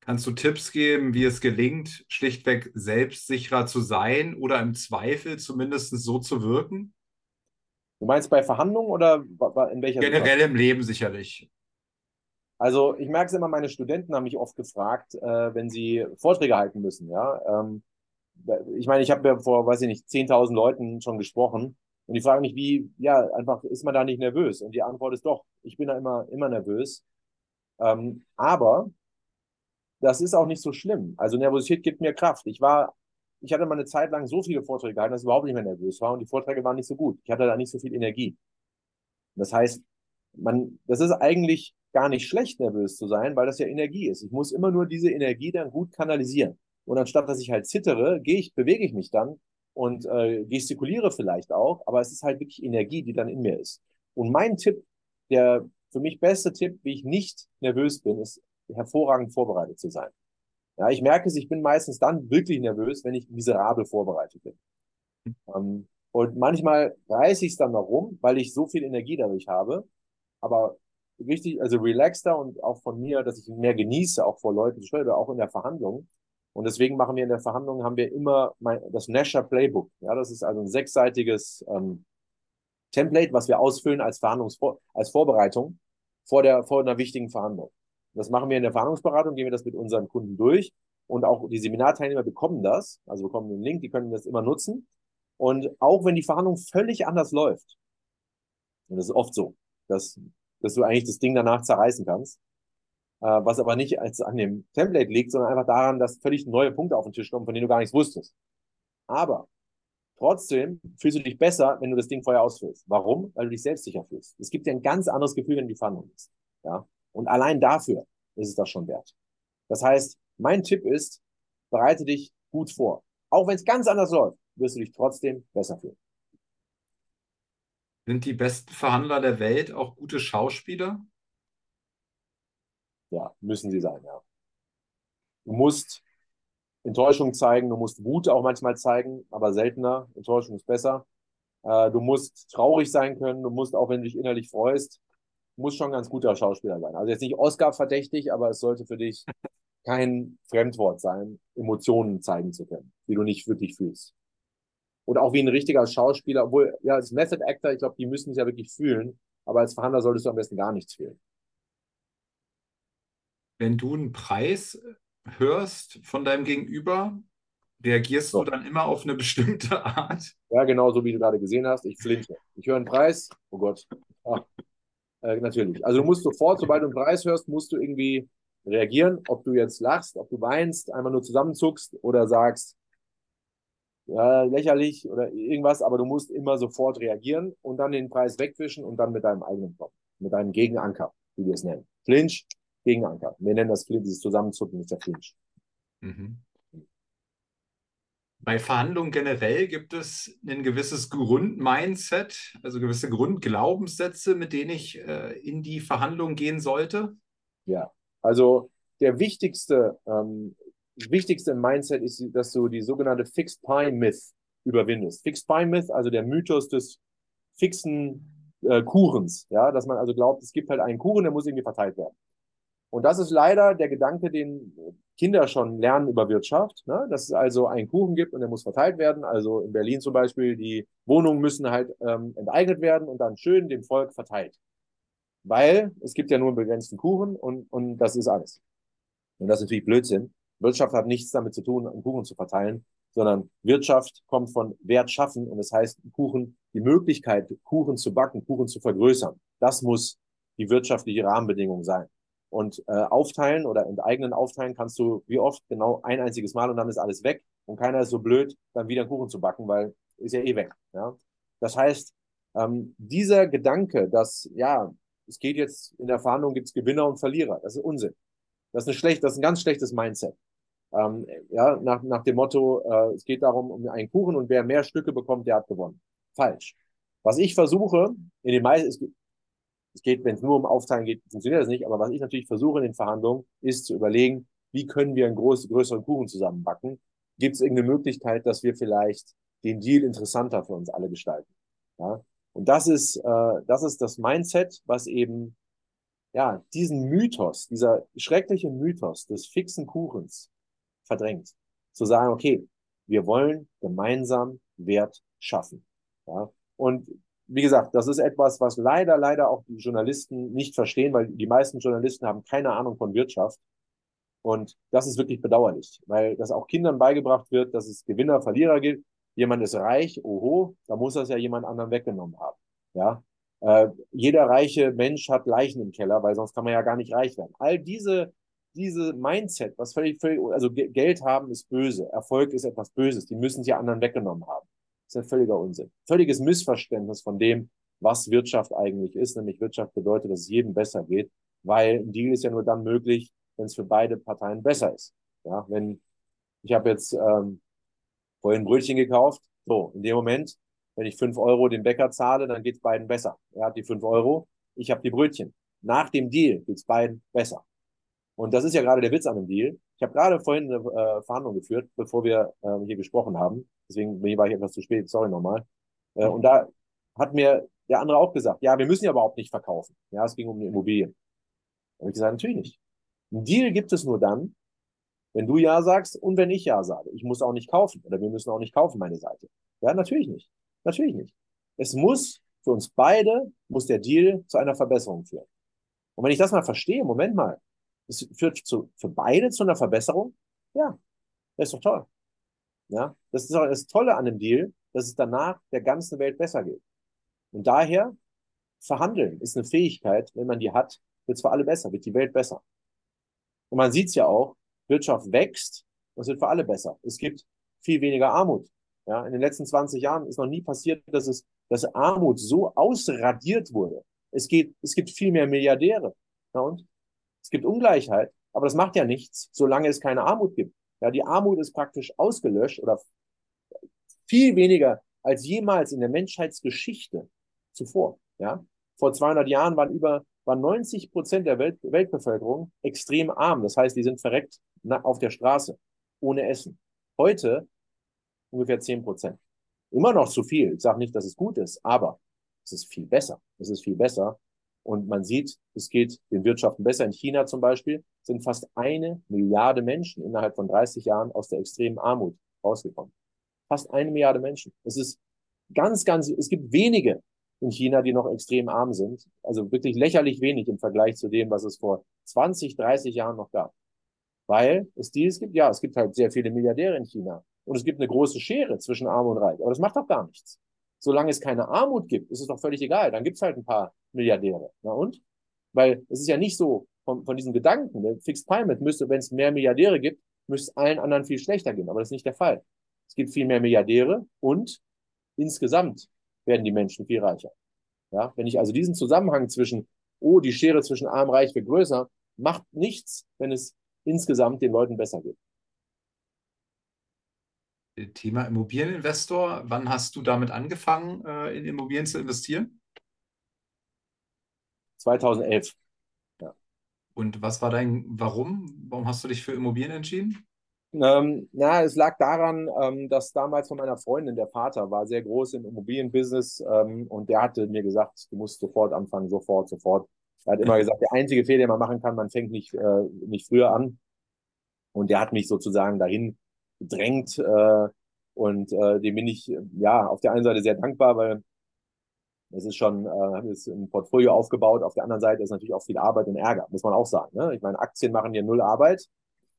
Kannst du Tipps geben, wie es gelingt, schlichtweg selbstsicherer zu sein oder im Zweifel zumindest so zu wirken? Du meinst bei Verhandlungen oder in welcher Generell Situation? im Leben sicherlich. Also ich merke es immer, meine Studenten haben mich oft gefragt, äh, wenn sie Vorträge halten müssen. Ja, ähm, ich meine, ich habe ja vor, weiß ich nicht, 10.000 Leuten schon gesprochen und die fragen mich, wie, ja, einfach ist man da nicht nervös? Und die Antwort ist doch, ich bin da immer, immer nervös. Ähm, aber das ist auch nicht so schlimm. Also Nervosität gibt mir Kraft. Ich war, ich hatte mal eine Zeit lang so viele Vorträge gehalten, dass ich überhaupt nicht mehr nervös war und die Vorträge waren nicht so gut. Ich hatte da nicht so viel Energie. Das heißt, man, das ist eigentlich gar nicht schlecht, nervös zu sein, weil das ja Energie ist. Ich muss immer nur diese Energie dann gut kanalisieren. Und anstatt dass ich halt zittere, gehe ich, bewege ich mich dann und äh, gestikuliere vielleicht auch, aber es ist halt wirklich Energie, die dann in mir ist. Und mein Tipp, der für mich beste Tipp, wie ich nicht nervös bin, ist hervorragend vorbereitet zu sein. Ja, ich merke es, ich bin meistens dann wirklich nervös, wenn ich miserabel vorbereitet bin. Ähm, und manchmal reiße ich es dann noch rum, weil ich so viel Energie dadurch habe. Aber richtig, also relaxter und auch von mir, dass ich mehr genieße, auch vor Leuten sprechen, auch in der Verhandlung. Und deswegen machen wir in der Verhandlung, haben wir immer mein, das Nasher Playbook. Ja, das ist also ein sechsseitiges ähm, Template, was wir ausfüllen als Verhandlungsvor als Vorbereitung vor der, vor einer wichtigen Verhandlung. Das machen wir in der Verhandlungsberatung, gehen wir das mit unseren Kunden durch. Und auch die Seminarteilnehmer bekommen das, also bekommen den Link, die können das immer nutzen. Und auch wenn die Verhandlung völlig anders läuft, und das ist oft so, dass, dass du eigentlich das Ding danach zerreißen kannst, äh, was aber nicht als an dem Template liegt, sondern einfach daran, dass völlig neue Punkte auf den Tisch kommen, von denen du gar nichts wusstest. Aber trotzdem fühlst du dich besser, wenn du das Ding vorher ausfüllst. Warum? Weil du dich selbstsicher fühlst. Es gibt dir ein ganz anderes Gefühl, wenn du die Verhandlung bist. Ja? Und allein dafür ist es das schon wert. Das heißt, mein Tipp ist, bereite dich gut vor. Auch wenn es ganz anders läuft, wirst du dich trotzdem besser fühlen. Sind die besten Verhandler der Welt auch gute Schauspieler? Ja, müssen sie sein, ja. Du musst Enttäuschung zeigen, du musst Wut auch manchmal zeigen, aber seltener. Enttäuschung ist besser. Äh, du musst traurig sein können, du musst auch, wenn du dich innerlich freust, muss schon ein ganz guter Schauspieler sein. Also jetzt nicht Oscar-verdächtig, aber es sollte für dich [LAUGHS] kein Fremdwort sein, Emotionen zeigen zu können, die du nicht wirklich fühlst. Und auch wie ein richtiger Schauspieler, obwohl, ja, als Method Actor, ich glaube, die müssen es ja wirklich fühlen, aber als Verhandler solltest du am besten gar nichts fühlen. Wenn du einen Preis hörst von deinem Gegenüber, reagierst so. du dann immer auf eine bestimmte [LAUGHS] Art? Ja, genau so wie du gerade gesehen hast. Ich flinche. Ich höre einen Preis, oh Gott, ah, äh, natürlich. Also du musst sofort, sobald du einen Preis hörst, musst du irgendwie reagieren, ob du jetzt lachst, ob du weinst, einmal nur zusammenzuckst oder sagst, ja, lächerlich oder irgendwas, aber du musst immer sofort reagieren und dann den Preis wegwischen und dann mit deinem eigenen Kopf, mit deinem Gegenanker, wie wir es nennen. Flinch, Gegenanker. Wir nennen das Flinch, dieses Zusammenzucken ist der Flinch. Mhm. Bei Verhandlungen generell gibt es ein gewisses Grundmindset, also gewisse Grundglaubenssätze, mit denen ich äh, in die Verhandlung gehen sollte. Ja, also der wichtigste, ähm, wichtigste Mindset ist, dass du die sogenannte Fixed Pie Myth überwindest. Fixed Pie Myth, also der Mythos des fixen äh, Kuchens, ja, dass man also glaubt, es gibt halt einen Kuchen, der muss irgendwie verteilt werden. Und das ist leider der Gedanke, den Kinder schon lernen über Wirtschaft, ne? dass es also einen Kuchen gibt und der muss verteilt werden. Also in Berlin zum Beispiel, die Wohnungen müssen halt ähm, enteignet werden und dann schön dem Volk verteilt. Weil es gibt ja nur einen begrenzten Kuchen und, und das ist alles. Und das ist natürlich Blödsinn. Wirtschaft hat nichts damit zu tun, einen Kuchen zu verteilen, sondern Wirtschaft kommt von Wert schaffen und das heißt Kuchen, die Möglichkeit, Kuchen zu backen, Kuchen zu vergrößern. Das muss die wirtschaftliche Rahmenbedingung sein. Und äh, aufteilen oder enteignen aufteilen kannst du wie oft genau ein einziges Mal und dann ist alles weg und keiner ist so blöd, dann wieder einen Kuchen zu backen, weil ist ja eh weg. Ja? Das heißt, ähm, dieser Gedanke, dass ja, es geht jetzt in der Verhandlung gibt es Gewinner und Verlierer, das ist Unsinn. Das ist, eine schlecht, das ist ein ganz schlechtes Mindset. Ähm, ja, nach, nach dem Motto, äh, es geht darum, um einen Kuchen und wer mehr Stücke bekommt, der hat gewonnen. Falsch. Was ich versuche, in den meisten, es geht, wenn es nur um Aufteilen geht, funktioniert das nicht. Aber was ich natürlich versuche in den Verhandlungen, ist zu überlegen, wie können wir einen groß, größeren Kuchen zusammenbacken? Gibt es irgendeine Möglichkeit, dass wir vielleicht den Deal interessanter für uns alle gestalten? Ja? Und das ist, äh, das ist das Mindset, was eben ja diesen Mythos, dieser schreckliche Mythos des fixen Kuchens verdrängt. Zu sagen, okay, wir wollen gemeinsam Wert schaffen. Ja? Und wie gesagt, das ist etwas, was leider, leider auch die Journalisten nicht verstehen, weil die meisten Journalisten haben keine Ahnung von Wirtschaft. Und das ist wirklich bedauerlich, weil das auch Kindern beigebracht wird, dass es Gewinner, Verlierer gibt. Jemand ist reich, oho, da muss das ja jemand anderen weggenommen haben. Ja, äh, jeder reiche Mensch hat Leichen im Keller, weil sonst kann man ja gar nicht reich werden. All diese, diese Mindset, was völlig, völlig, also Geld haben ist böse, Erfolg ist etwas Böses, die müssen es ja anderen weggenommen haben ist ein völliger Unsinn. Völliges Missverständnis von dem, was Wirtschaft eigentlich ist. Nämlich Wirtschaft bedeutet, dass es jedem besser geht, weil ein Deal ist ja nur dann möglich, wenn es für beide Parteien besser ist. Ja, wenn ich habe jetzt ähm, vorhin Brötchen gekauft, so in dem Moment, wenn ich fünf Euro dem Bäcker zahle, dann geht es beiden besser. Er hat die fünf Euro, ich habe die Brötchen. Nach dem Deal geht es beiden besser. Und das ist ja gerade der Witz an dem Deal. Ich habe gerade vorhin eine äh, Verhandlung geführt, bevor wir äh, hier gesprochen haben. Deswegen war ich etwas zu spät, sorry nochmal. Äh, und da hat mir der andere auch gesagt, ja, wir müssen ja überhaupt nicht verkaufen. Ja, es ging um die Immobilien. Da habe ich gesagt, natürlich nicht. Ein Deal gibt es nur dann, wenn du Ja sagst und wenn ich Ja sage. Ich muss auch nicht kaufen oder wir müssen auch nicht kaufen, meine Seite. Ja, natürlich nicht. Natürlich nicht. Es muss für uns beide, muss der Deal zu einer Verbesserung führen. Und wenn ich das mal verstehe, Moment mal, es führt zu, für beide zu einer Verbesserung. Ja, das ist doch toll. Ja, das ist auch das Tolle an dem Deal, dass es danach der ganzen Welt besser geht. Und daher, verhandeln ist eine Fähigkeit, wenn man die hat, wird es für alle besser, wird die Welt besser. Und man sieht es ja auch, Wirtschaft wächst und es wird für alle besser. Es gibt viel weniger Armut. Ja, in den letzten 20 Jahren ist noch nie passiert, dass es, dass Armut so ausradiert wurde. Es geht, es gibt viel mehr Milliardäre. Ja, und es gibt Ungleichheit, aber das macht ja nichts, solange es keine Armut gibt. Ja, die Armut ist praktisch ausgelöscht oder viel weniger als jemals in der Menschheitsgeschichte zuvor. Ja, vor 200 Jahren waren über waren 90 Prozent der Welt, Weltbevölkerung extrem arm. Das heißt, die sind verreckt auf der Straße ohne Essen. Heute ungefähr 10 Prozent. Immer noch zu viel. Ich sage nicht, dass es gut ist, aber es ist viel besser. Es ist viel besser, und man sieht, es geht den Wirtschaften besser. In China zum Beispiel sind fast eine Milliarde Menschen innerhalb von 30 Jahren aus der extremen Armut rausgekommen. Fast eine Milliarde Menschen. Es ist ganz, ganz, es gibt wenige in China, die noch extrem arm sind. Also wirklich lächerlich wenig im Vergleich zu dem, was es vor 20, 30 Jahren noch gab. Weil es dies gibt, ja, es gibt halt sehr viele Milliardäre in China. Und es gibt eine große Schere zwischen Arm und Reich. Aber das macht doch gar nichts. Solange es keine Armut gibt, ist es doch völlig egal. Dann gibt es halt ein paar Milliardäre. Na und? Weil es ist ja nicht so von, von diesem Gedanken, der Fixed Payment müsste, wenn es mehr Milliardäre gibt, müsste es allen anderen viel schlechter gehen. Aber das ist nicht der Fall. Es gibt viel mehr Milliardäre und insgesamt werden die Menschen viel reicher. Ja, wenn ich also diesen Zusammenhang zwischen, oh, die Schere zwischen arm und reich wird größer, macht nichts, wenn es insgesamt den Leuten besser geht. Thema Immobilieninvestor. Wann hast du damit angefangen, äh, in Immobilien zu investieren? 2011. Ja. Und was war dein Warum? Warum hast du dich für Immobilien entschieden? Ähm, na, es lag daran, ähm, dass damals von meiner Freundin der Vater war sehr groß im Immobilienbusiness ähm, und der hatte mir gesagt, du musst sofort anfangen, sofort, sofort. Er hat immer [LAUGHS] gesagt, der einzige Fehler, den man machen kann, man fängt nicht, äh, nicht früher an. Und der hat mich sozusagen dahin gedrängt äh, und äh, dem bin ich ja auf der einen Seite sehr dankbar, weil es ist schon, äh, jetzt ein Portfolio aufgebaut. Auf der anderen Seite ist natürlich auch viel Arbeit und Ärger, muss man auch sagen. Ne? Ich meine, Aktien machen dir null Arbeit,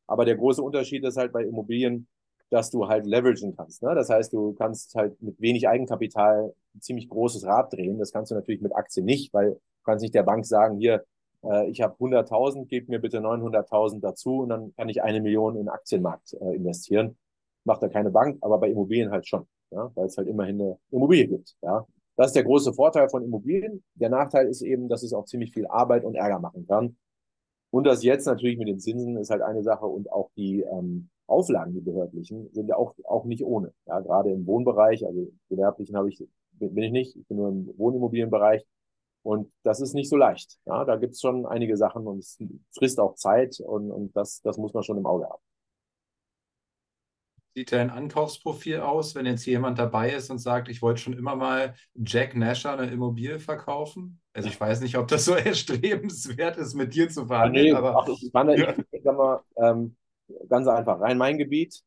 aber der große Unterschied ist halt bei Immobilien, dass du halt leveragen kannst. Ne? Das heißt, du kannst halt mit wenig Eigenkapital ein ziemlich großes Rad drehen. Das kannst du natürlich mit Aktien nicht, weil du kannst nicht der Bank sagen, hier, äh, ich habe 100.000, gib mir bitte 900.000 dazu und dann kann ich eine Million in den Aktienmarkt äh, investieren. Macht da keine Bank, aber bei Immobilien halt schon, ja? weil es halt immerhin eine Immobilie gibt. Ja? Das ist der große Vorteil von Immobilien. Der Nachteil ist eben, dass es auch ziemlich viel Arbeit und Ärger machen kann. Und das jetzt natürlich mit den Zinsen ist halt eine Sache und auch die ähm, Auflagen, die behördlichen, sind ja auch, auch nicht ohne. Ja, gerade im Wohnbereich, also gewerblichen habe ich, bin ich nicht, ich bin nur im Wohnimmobilienbereich. Und das ist nicht so leicht. Ja, da gibt es schon einige Sachen und es frisst auch Zeit und, und das, das muss man schon im Auge haben sieht dein Ankaufsprofil aus, wenn jetzt jemand dabei ist und sagt, ich wollte schon immer mal Jack Nasher eine Immobilie verkaufen? Also ich weiß nicht, ob das so [LAUGHS] erstrebenswert ist, mit dir zu verhandeln, nee, aber... Ach, ich meine, ja. ich, [LAUGHS] sag mal, ähm, ganz einfach, Rhein-Main-Gebiet,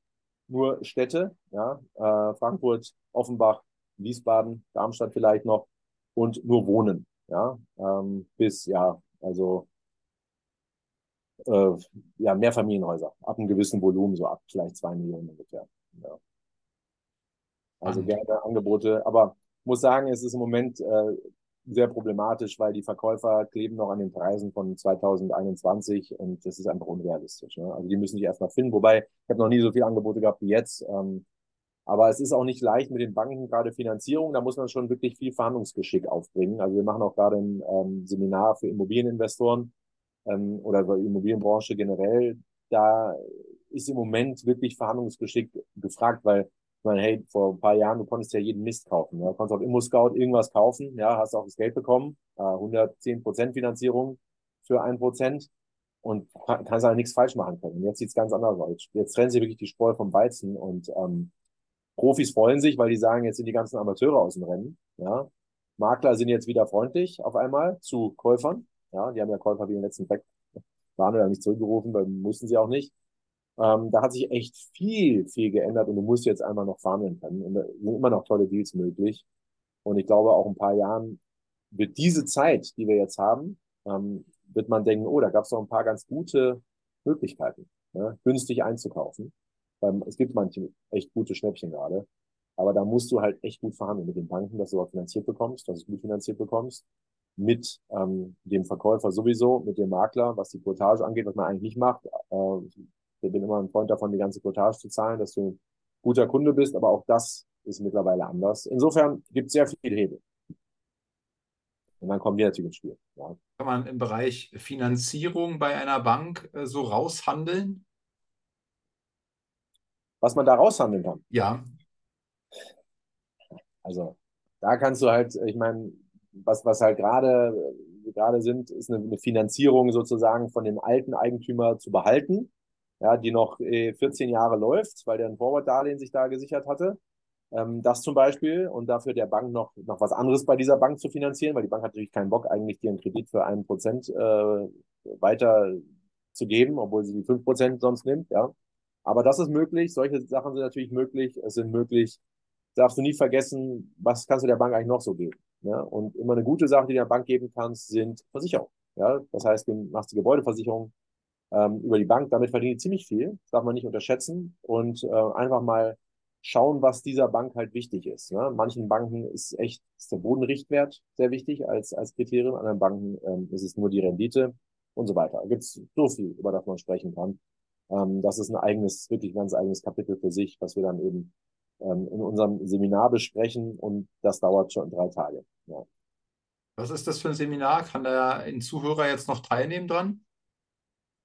nur Städte, ja, äh, Frankfurt, Offenbach, Wiesbaden, Darmstadt vielleicht noch und nur Wohnen, ja, ähm, bis, ja, also äh, ja, Mehrfamilienhäuser ab einem gewissen Volumen, so ab vielleicht zwei Millionen ungefähr. Ja. Also mhm. gerne Angebote, aber muss sagen, es ist im Moment äh, sehr problematisch, weil die Verkäufer kleben noch an den Preisen von 2021 und das ist einfach unrealistisch. Ne? Also die müssen sich erstmal finden, wobei ich habe noch nie so viele Angebote gehabt wie jetzt. Ähm, aber es ist auch nicht leicht mit den Banken, gerade Finanzierung, da muss man schon wirklich viel Verhandlungsgeschick aufbringen. Also wir machen auch gerade ein ähm, Seminar für Immobilieninvestoren, ähm, oder Immobilienbranche generell, da ist im Moment wirklich Verhandlungsgeschick gefragt, weil ich meine, hey, vor ein paar Jahren, du konntest ja jeden Mist kaufen. Ja? Du konntest auf ImmoScout irgendwas kaufen, ja, hast auch das Geld bekommen, äh, 110 Prozent Finanzierung für ein Prozent und kann, kannst halt nichts falsch machen können. Und jetzt sieht's ganz anders aus. Jetzt trennen sie wirklich die Spreu vom Weizen und ähm, Profis freuen sich, weil die sagen, jetzt sind die ganzen Amateure aus dem Rennen. Ja? Makler sind jetzt wieder freundlich auf einmal zu Käufern. Ja, die haben ja Käufer wie den letzten Tag waren oder nicht zurückgerufen, weil mussten sie auch nicht. Ähm, da hat sich echt viel, viel geändert und du musst jetzt einmal noch verhandeln können. Und da sind immer noch tolle Deals möglich. Und ich glaube, auch in ein paar Jahren wird diese Zeit, die wir jetzt haben, ähm, wird man denken, oh, da gab es doch ein paar ganz gute Möglichkeiten, ne, günstig einzukaufen. Ähm, es gibt manche echt gute Schnäppchen gerade. Aber da musst du halt echt gut verhandeln mit den Banken, dass du auch finanziert bekommst, dass du gut finanziert bekommst mit ähm, dem Verkäufer sowieso, mit dem Makler, was die Quotage angeht, was man eigentlich nicht macht. Äh, ich bin immer ein Freund davon, die ganze Quotage zu zahlen, dass du ein guter Kunde bist, aber auch das ist mittlerweile anders. Insofern gibt es sehr viel Hebel. Und dann kommen wir natürlich ins Spiel. Ja. Kann man im Bereich Finanzierung bei einer Bank äh, so raushandeln? Was man da raushandeln kann? Ja. Also, da kannst du halt, ich meine, was, was halt gerade gerade sind, ist eine, eine, Finanzierung sozusagen von dem alten Eigentümer zu behalten, ja, die noch äh, 14 Jahre läuft, weil der ein Forward-Darlehen sich da gesichert hatte. Ähm, das zum Beispiel und dafür der Bank noch, noch was anderes bei dieser Bank zu finanzieren, weil die Bank hat natürlich keinen Bock, eigentlich dir einen Kredit für einen Prozent äh, weiter zu geben, obwohl sie die fünf Prozent sonst nimmt, ja. Aber das ist möglich, solche Sachen sind natürlich möglich, es sind möglich, darfst du nie vergessen, was kannst du der Bank eigentlich noch so geben. Ja? Und immer eine gute Sache, die der Bank geben kannst, sind Versicherungen. Ja? Das heißt, du machst die Gebäudeversicherung ähm, über die Bank, damit verdienen die ziemlich viel, das darf man nicht unterschätzen und äh, einfach mal schauen, was dieser Bank halt wichtig ist. Ne? Manchen Banken ist echt ist der Bodenrichtwert sehr wichtig als, als Kriterium, anderen Banken ähm, ist es nur die Rendite und so weiter. Da gibt es so viel, über das man sprechen kann. Ähm, das ist ein eigenes, wirklich ein ganz eigenes Kapitel für sich, was wir dann eben ähm, in unserem Seminar besprechen und das dauert schon drei Tage. Ja. Was ist das für ein Seminar? Kann da ein Zuhörer jetzt noch teilnehmen dran?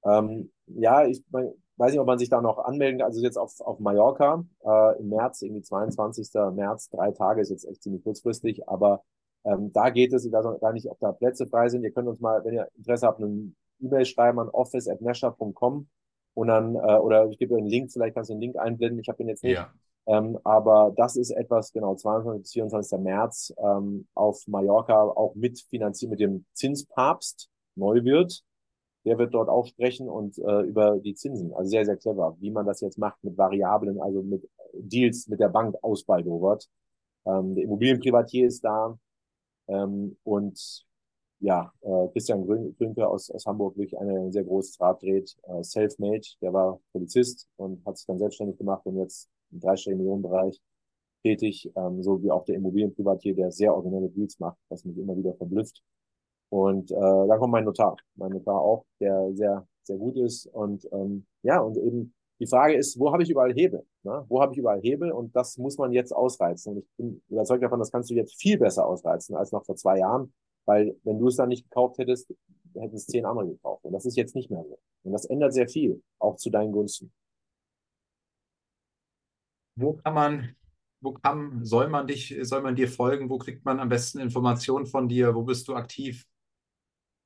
Ähm, ja, ich mein, weiß nicht, ob man sich da noch anmelden kann. Also jetzt auf, auf Mallorca äh, im März, irgendwie 22. März, drei Tage ist jetzt echt ziemlich kurzfristig, aber ähm, da geht es, ich weiß auch gar nicht, ob da Plätze frei sind. Ihr könnt uns mal, wenn ihr Interesse habt, eine E-Mail schreiben an office.nesha.com und dann, äh, oder ich gebe euch einen Link, vielleicht kannst du den Link einblenden, ich habe den jetzt nicht. Ja. Ähm, aber das ist etwas, genau, 22. bis 24. März ähm, auf Mallorca, auch mitfinanziert mit dem Zinspapst Neuwirt der wird dort auch sprechen und äh, über die Zinsen. Also sehr, sehr clever, wie man das jetzt macht mit Variablen, also mit Deals mit der Bank ausbaldowert. Ähm, der Immobilienprivatier ist da ähm, und ja, äh, Christian Grünke aus, aus Hamburg, wirklich ein sehr großes Rad dreht, äh, self-made, der war Polizist und hat sich dann selbstständig gemacht und jetzt im dreistelligen Millionenbereich tätig, ähm, so wie auch der Immobilienprivatier, der sehr originelle Deals macht, was mich immer wieder verblüfft. Und äh, dann kommt mein Notar, mein Notar auch, der sehr, sehr gut ist. Und ähm, ja, und eben die Frage ist, wo habe ich überall Hebel? Ne? Wo habe ich überall Hebel? Und das muss man jetzt ausreizen. Und ich bin überzeugt davon, das kannst du jetzt viel besser ausreizen als noch vor zwei Jahren, weil wenn du es dann nicht gekauft hättest, hätten es zehn andere gekauft. Und das ist jetzt nicht mehr so. Und das ändert sehr viel, auch zu deinen Gunsten. Wo kann man wo kann, soll man dich, soll man dir folgen? Wo kriegt man am besten Informationen von dir? Wo bist du aktiv?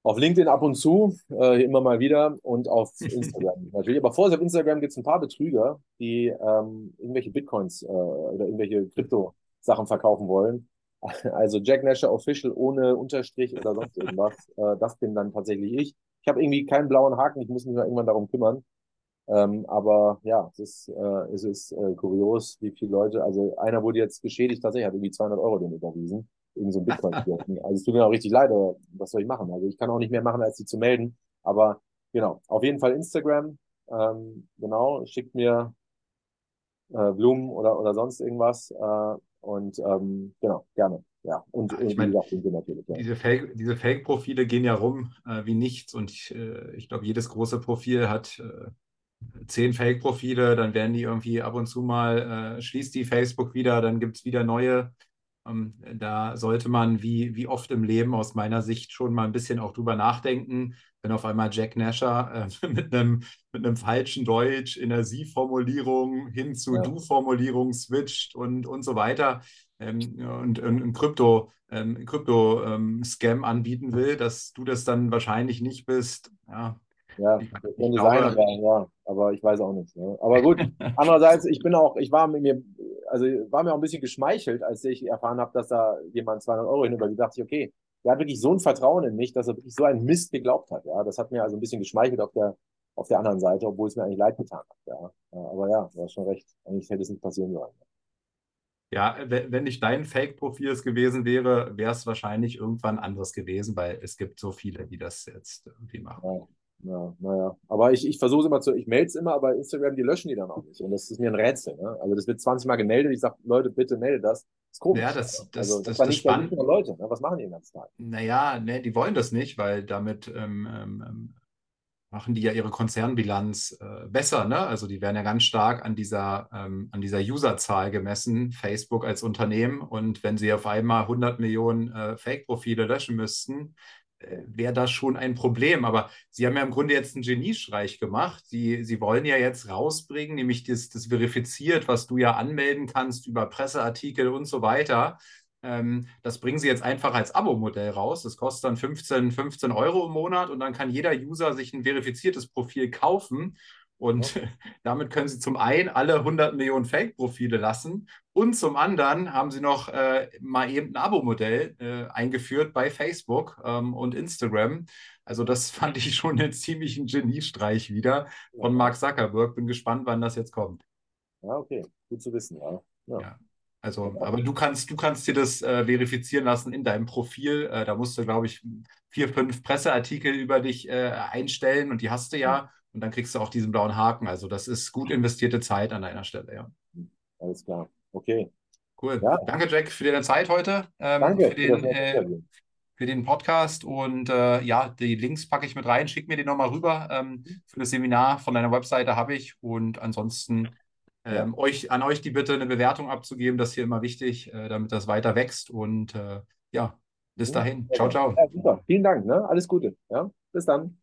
Auf LinkedIn ab und zu, äh, immer mal wieder und auf [LAUGHS] Instagram natürlich. Aber vorher auf Instagram gibt es ein paar Betrüger, die ähm, irgendwelche Bitcoins äh, oder irgendwelche Krypto-Sachen verkaufen wollen. Also Jack Nasher Official ohne Unterstrich oder sonst irgendwas. [LAUGHS] Äh, das bin dann tatsächlich ich. Ich habe irgendwie keinen blauen Haken, ich muss mich mal irgendwann darum kümmern. Ähm, aber ja, es ist, äh, es ist äh, kurios, wie viele Leute, also einer wurde jetzt geschädigt, tatsächlich hat irgendwie 200 Euro den überwiesen irgend so ein Bitcoin. [LAUGHS] Also es tut mir auch richtig leid, aber was soll ich machen? Also ich kann auch nicht mehr machen, als sie zu melden. Aber genau, auf jeden Fall Instagram. Ähm, genau, schickt mir äh, Blumen oder, oder sonst irgendwas. Äh, und ähm, genau, gerne. Ja, und, ja, ich meine, natürlich. Ja. Diese Fake, diese Fake-Profile gehen ja rum äh, wie nichts. Und ich, äh, ich glaube, jedes große Profil hat äh, zehn Fake-Profile, dann werden die irgendwie ab und zu mal, äh, schließt die Facebook wieder, dann gibt es wieder neue. Ähm, da sollte man wie, wie oft im Leben aus meiner Sicht schon mal ein bisschen auch drüber nachdenken, wenn auf einmal Jack Nasher äh, [LAUGHS] mit, einem, mit einem falschen Deutsch in der Sie-Formulierung hin zu ja. Du-Formulierung switcht und, und so weiter ähm, und, und ein Krypto, ähm, Krypto-Scam ähm, anbieten will, dass du das dann wahrscheinlich nicht bist. Ja, ja, das könnte sein, aber, ja, aber ich weiß auch nicht. Ne? Aber gut, [LAUGHS] andererseits, ich bin auch, ich war mit mir, also war mir auch ein bisschen geschmeichelt, als ich erfahren habe, dass da jemand 200 Euro hinüber, da dachte ich, okay, der hat wirklich so ein Vertrauen in mich, dass er wirklich so einen Mist geglaubt hat. Ja, das hat mir also ein bisschen geschmeichelt auf der, auf der anderen Seite, obwohl es mir eigentlich leid getan hat. Ja, aber ja, du hast schon recht. Eigentlich hätte es nicht passieren sollen. Ja, wenn nicht dein Fake-Profil gewesen wäre, wäre es wahrscheinlich irgendwann anderes gewesen, weil es gibt so viele, die das jetzt irgendwie machen. Ja. Ja, naja. Aber ich, ich versuche es immer zu, ich melde es immer, aber Instagram, die löschen die dann auch nicht. Und das ist mir ein Rätsel. Ne? Also das wird 20 Mal gemeldet. Ich sage, Leute, bitte melde das. Das ist komisch. Ja, das, das, also, das, das, das spannend. Leute. Ne? Was machen die den ganzen Tag? Naja, ne, die wollen das nicht, weil damit ähm, ähm, ähm, machen die ja ihre Konzernbilanz äh, besser. Ne? Also die werden ja ganz stark an dieser, ähm, an dieser Userzahl gemessen, Facebook als Unternehmen. Und wenn sie auf einmal 100 Millionen äh, Fake-Profile löschen müssten, wäre das schon ein Problem. Aber Sie haben ja im Grunde jetzt einen Geniestreich gemacht. Sie, Sie wollen ja jetzt rausbringen, nämlich das, das verifiziert, was du ja anmelden kannst über Presseartikel und so weiter. Ähm, das bringen Sie jetzt einfach als Abo-Modell raus. Das kostet dann 15, 15 Euro im Monat und dann kann jeder User sich ein verifiziertes Profil kaufen und ja. [LAUGHS] damit können Sie zum einen alle 100 Millionen Fake-Profile lassen und zum anderen haben Sie noch äh, mal eben ein Abo-Modell äh, eingeführt bei Facebook ähm, und Instagram. Also das [LAUGHS] fand ich schon einen ziemlichen Geniestreich wieder von Mark Zuckerberg. Bin gespannt, wann das jetzt kommt. Ja, okay, gut zu wissen. Ja. ja. ja. Also, aber du kannst, du kannst dir das äh, verifizieren lassen in deinem Profil. Äh, da musst du, glaube ich, vier, fünf Presseartikel über dich äh, einstellen und die hast du ja. Und dann kriegst du auch diesen blauen Haken. Also das ist gut investierte Zeit an deiner Stelle, ja. Alles klar. Okay. Cool. Ja. Danke, Jack, für deine Zeit heute. Ähm, Danke für den, äh, für den Podcast. Und äh, ja, die Links packe ich mit rein. Schick mir die nochmal rüber. Ähm, für das Seminar von deiner Webseite habe ich. Und ansonsten ähm, ja. euch, an euch die Bitte, eine Bewertung abzugeben. Das ist hier immer wichtig, äh, damit das weiter wächst. Und äh, ja, bis dahin. Ciao, ciao. Ja, super. Vielen Dank. Ne? Alles Gute. Ja? Bis dann.